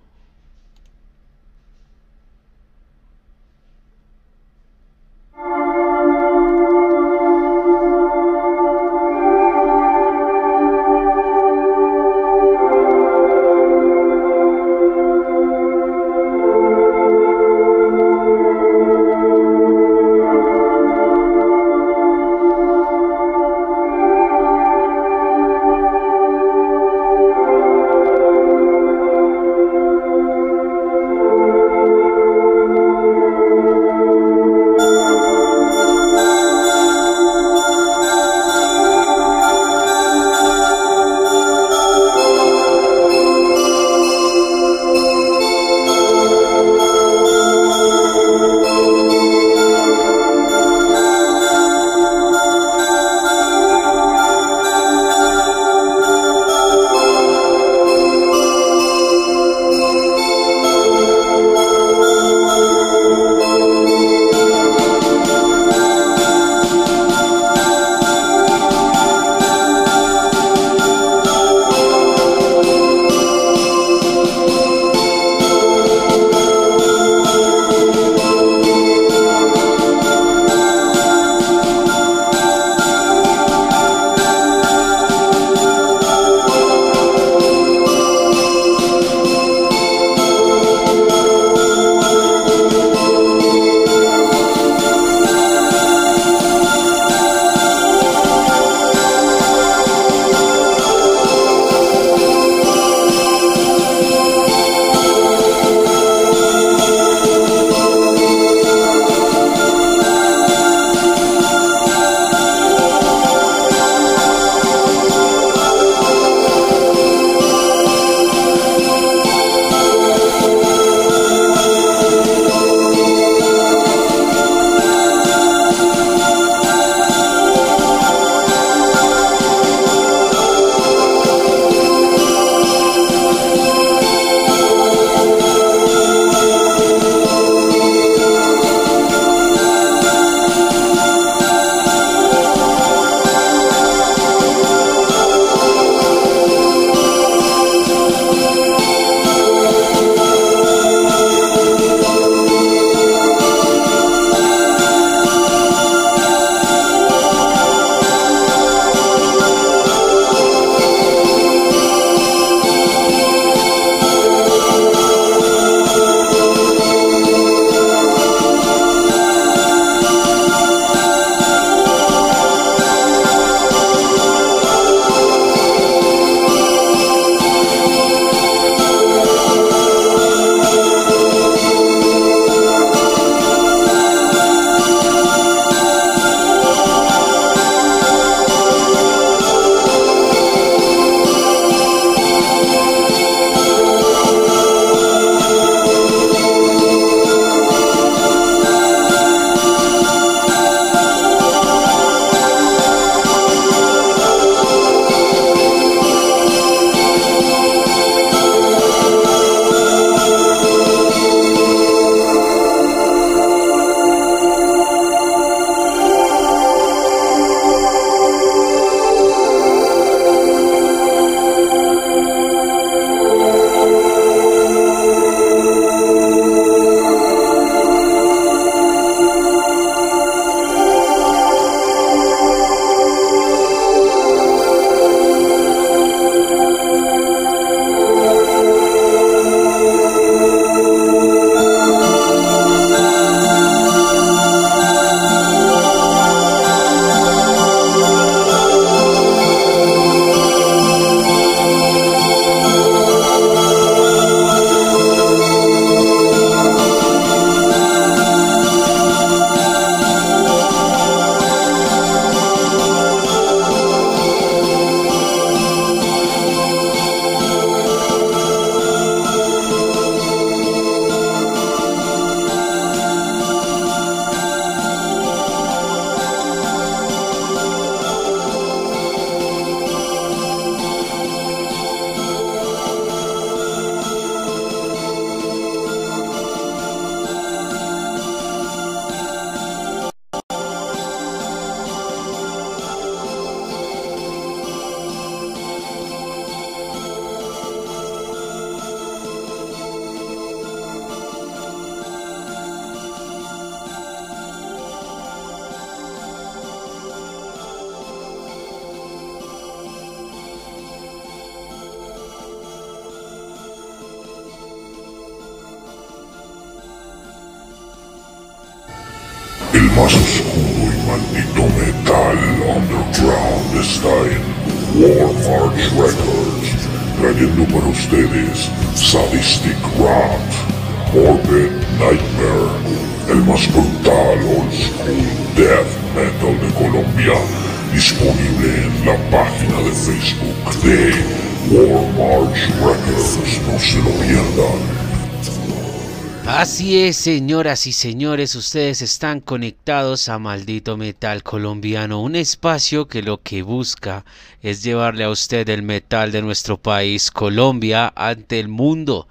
Así es, señoras y señores, ustedes están conectados a Maldito Metal Colombiano, un espacio que lo que busca es llevarle a usted el metal de nuestro país, Colombia, ante el mundo.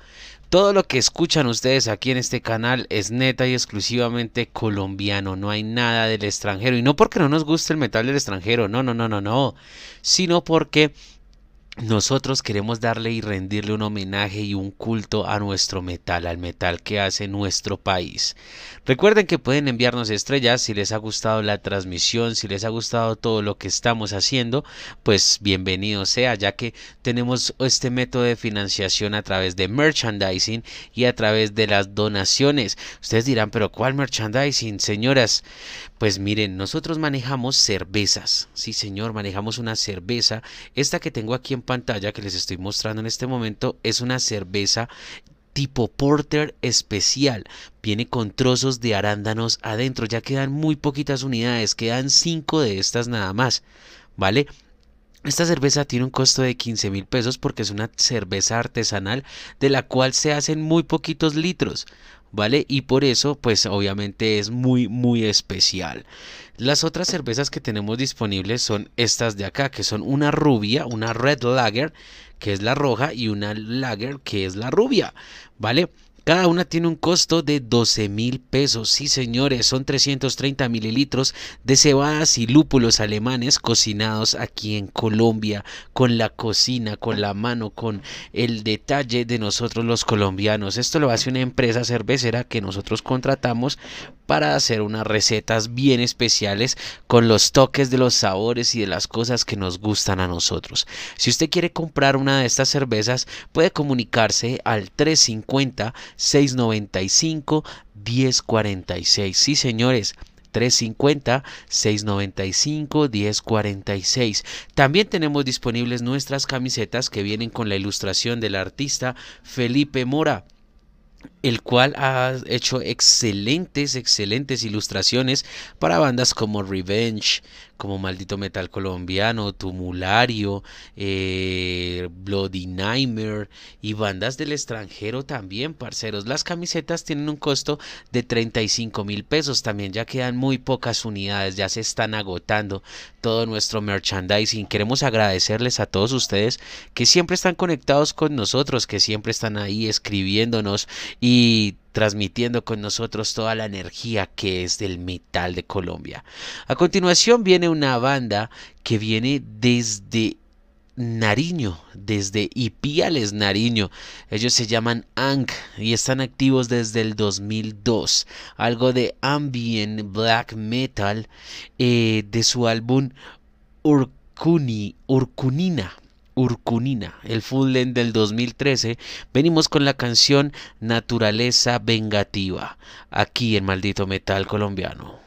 Todo lo que escuchan ustedes aquí en este canal es neta y exclusivamente colombiano, no hay nada del extranjero. Y no porque no nos guste el metal del extranjero, no, no, no, no, no, sino porque nosotros queremos darle y rendirle un homenaje y un culto a nuestro metal, al metal que hace nuestro país. Recuerden que pueden enviarnos estrellas si les ha gustado la transmisión, si les ha gustado todo lo que estamos haciendo, pues bienvenido sea, ya que tenemos este método de financiación a través de merchandising y a través de las donaciones. Ustedes dirán, pero ¿cuál merchandising, señoras? Pues miren, nosotros manejamos cervezas. Sí, señor, manejamos una cerveza. Esta que tengo aquí en pantalla, que les estoy mostrando en este momento, es una cerveza tipo porter especial. Viene con trozos de arándanos adentro. Ya quedan muy poquitas unidades. Quedan 5 de estas nada más. ¿Vale? Esta cerveza tiene un costo de 15 mil pesos porque es una cerveza artesanal de la cual se hacen muy poquitos litros. ¿Vale? Y por eso, pues obviamente es muy, muy especial. Las otras cervezas que tenemos disponibles son estas de acá, que son una rubia, una red lager, que es la roja, y una lager, que es la rubia, ¿vale? Cada una tiene un costo de 12 mil pesos. Sí, señores, son 330 mililitros de cebadas y lúpulos alemanes cocinados aquí en Colombia, con la cocina, con la mano, con el detalle de nosotros los colombianos. Esto lo hace una empresa cervecera que nosotros contratamos para hacer unas recetas bien especiales con los toques de los sabores y de las cosas que nos gustan a nosotros. Si usted quiere comprar una de estas cervezas, puede comunicarse al 350 695 1046. Sí, señores. 350 695 1046. También tenemos disponibles nuestras camisetas que vienen con la ilustración del artista Felipe Mora el cual ha hecho excelentes, excelentes ilustraciones para bandas como Revenge, como Maldito Metal Colombiano, Tumulario, eh, Bloody Nightmare y bandas del extranjero también, parceros. Las camisetas tienen un costo de 35 mil pesos, también ya quedan muy pocas unidades, ya se están agotando todo nuestro merchandising. Queremos agradecerles a todos ustedes que siempre están conectados con nosotros, que siempre están ahí escribiéndonos y transmitiendo con nosotros toda la energía que es del metal de Colombia. A continuación viene una banda que viene desde Nariño, desde Ipiales, Nariño. Ellos se llaman Ang y están activos desde el 2002. Algo de ambient black metal eh, de su álbum Urkuni, Urkunina. Urcunina, el full del 2013, venimos con la canción Naturaleza Vengativa, aquí en Maldito Metal Colombiano.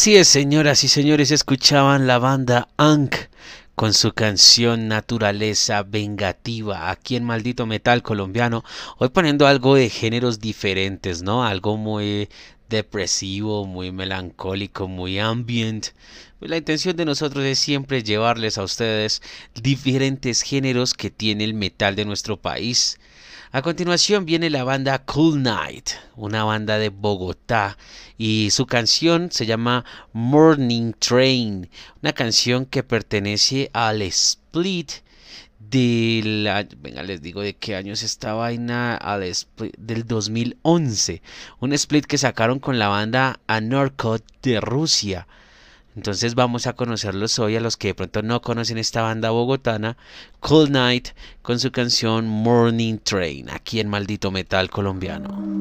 Así es, señoras y señores, escuchaban la banda Ankh con su canción Naturaleza Vengativa aquí en Maldito Metal Colombiano. Hoy poniendo algo de géneros diferentes, ¿no? Algo muy depresivo, muy melancólico, muy ambient. Pues la intención de nosotros es siempre llevarles a ustedes diferentes géneros que tiene el metal de nuestro país. A continuación viene la banda Cool Night, una banda de Bogotá, y su canción se llama Morning Train, una canción que pertenece al split del venga les digo de qué años esta vaina al split del 2011 un split que sacaron con la banda Anorkot de Rusia entonces vamos a conocerlos hoy a los que de pronto no conocen esta banda bogotana, Cold Night, con su canción Morning Train, aquí en Maldito Metal Colombiano.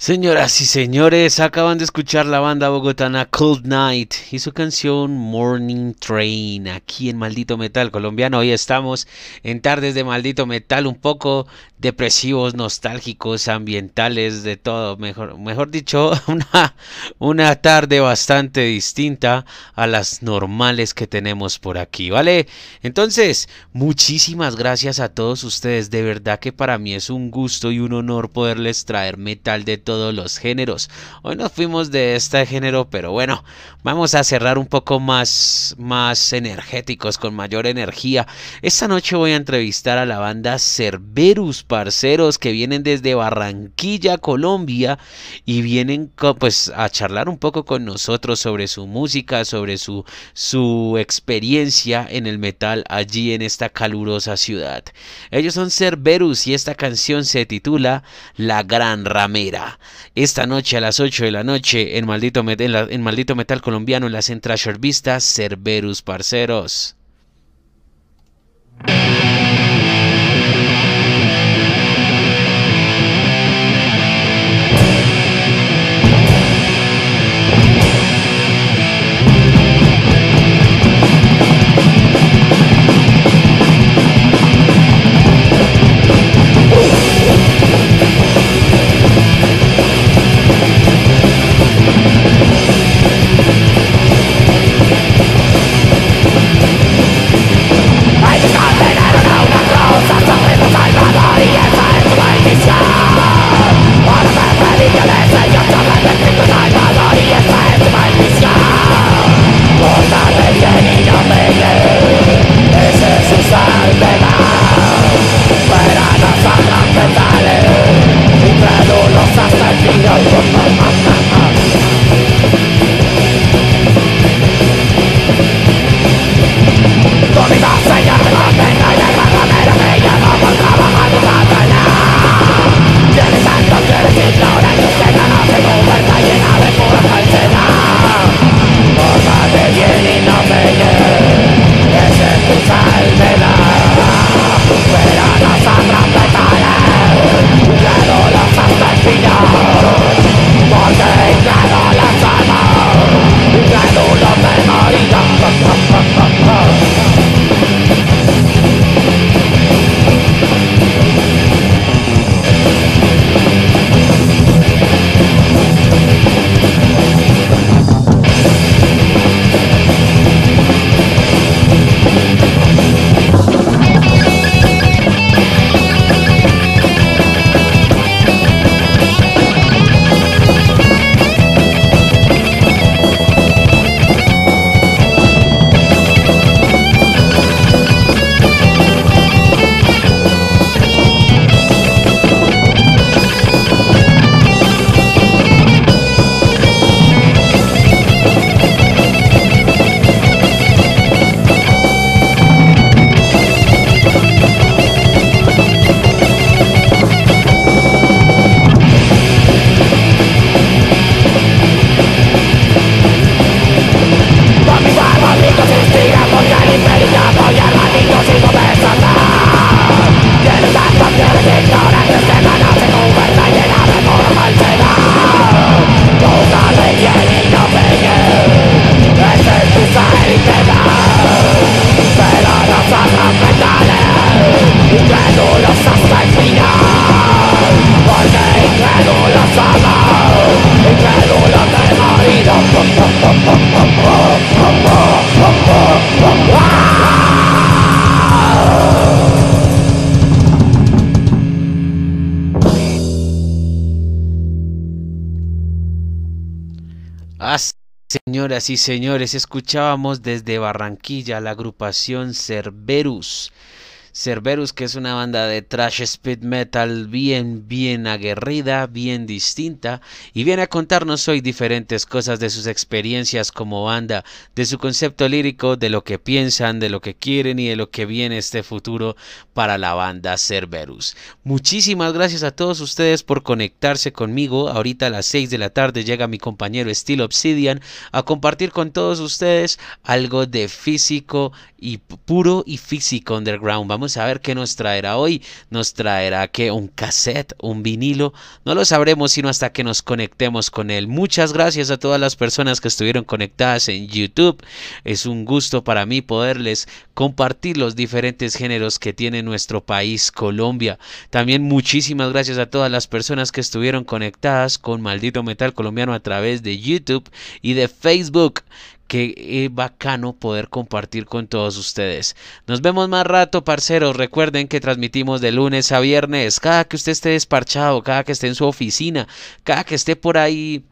Señoras y señores, acaban de escuchar la banda bogotana Cold Night y su canción Morning Train aquí en Maldito Metal colombiano. Hoy estamos en tardes de Maldito Metal un poco depresivos, nostálgicos, ambientales, de todo. Mejor, mejor dicho, una, una tarde bastante distinta a las normales que tenemos por aquí, ¿vale? Entonces, muchísimas gracias a todos ustedes. De verdad que para mí es un gusto y un honor poderles traer metal de todo los géneros. Hoy nos fuimos de este género, pero bueno, vamos a cerrar un poco más, más energéticos, con mayor energía. Esta noche voy a entrevistar a la banda Cerberus, parceros, que vienen desde Barranquilla, Colombia, y vienen pues a charlar un poco con nosotros sobre su música, sobre su, su experiencia en el metal allí en esta calurosa ciudad. Ellos son Cerberus y esta canción se titula La Gran Ramera. Esta noche a las 8 de la noche en Maldito, en Maldito Metal Colombiano en la Centrasher Vista, Cerberus Parceros. Bye. Y señores, escuchábamos desde Barranquilla la agrupación Cerberus. Cerberus, que es una banda de trash speed metal bien, bien aguerrida, bien distinta, y viene a contarnos hoy diferentes cosas de sus experiencias como banda, de su concepto lírico, de lo que piensan, de lo que quieren y de lo que viene este futuro para la banda Cerberus. Muchísimas gracias a todos ustedes por conectarse conmigo. Ahorita a las 6 de la tarde llega mi compañero Steel Obsidian a compartir con todos ustedes algo de físico y puro y físico underground. Vamos a ver qué nos traerá hoy. Nos traerá que un cassette, un vinilo. No lo sabremos sino hasta que nos conectemos con él. Muchas gracias a todas las personas que estuvieron conectadas en YouTube. Es un gusto para mí poderles compartir los diferentes géneros que tiene nuestro país Colombia. También muchísimas gracias a todas las personas que estuvieron conectadas con Maldito Metal Colombiano a través de YouTube y de Facebook qué bacano poder compartir con todos ustedes. Nos vemos más rato, parceros. Recuerden que transmitimos de lunes a viernes. Cada que usted esté desparchado, cada que esté en su oficina, cada que esté por ahí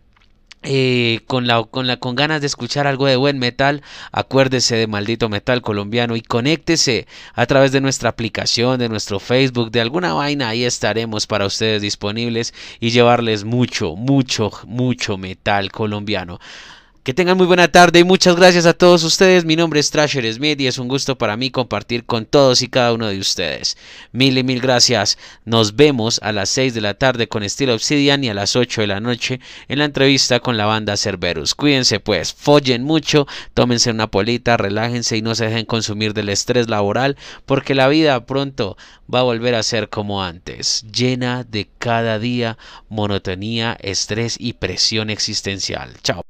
eh, con, la, con, la, con ganas de escuchar algo de buen metal, acuérdese de maldito metal colombiano y conéctese a través de nuestra aplicación, de nuestro Facebook, de alguna vaina, ahí estaremos para ustedes disponibles y llevarles mucho, mucho, mucho metal colombiano. Que tengan muy buena tarde y muchas gracias a todos ustedes. Mi nombre es Trasher Smith y es un gusto para mí compartir con todos y cada uno de ustedes. Mil y mil gracias. Nos vemos a las 6 de la tarde con Estilo Obsidian y a las 8 de la noche en la entrevista con la banda Cerberus. Cuídense pues, follen mucho, tómense una polita, relájense y no se dejen consumir del estrés laboral porque la vida pronto va a volver a ser como antes, llena de cada día monotonía, estrés y presión existencial. Chao.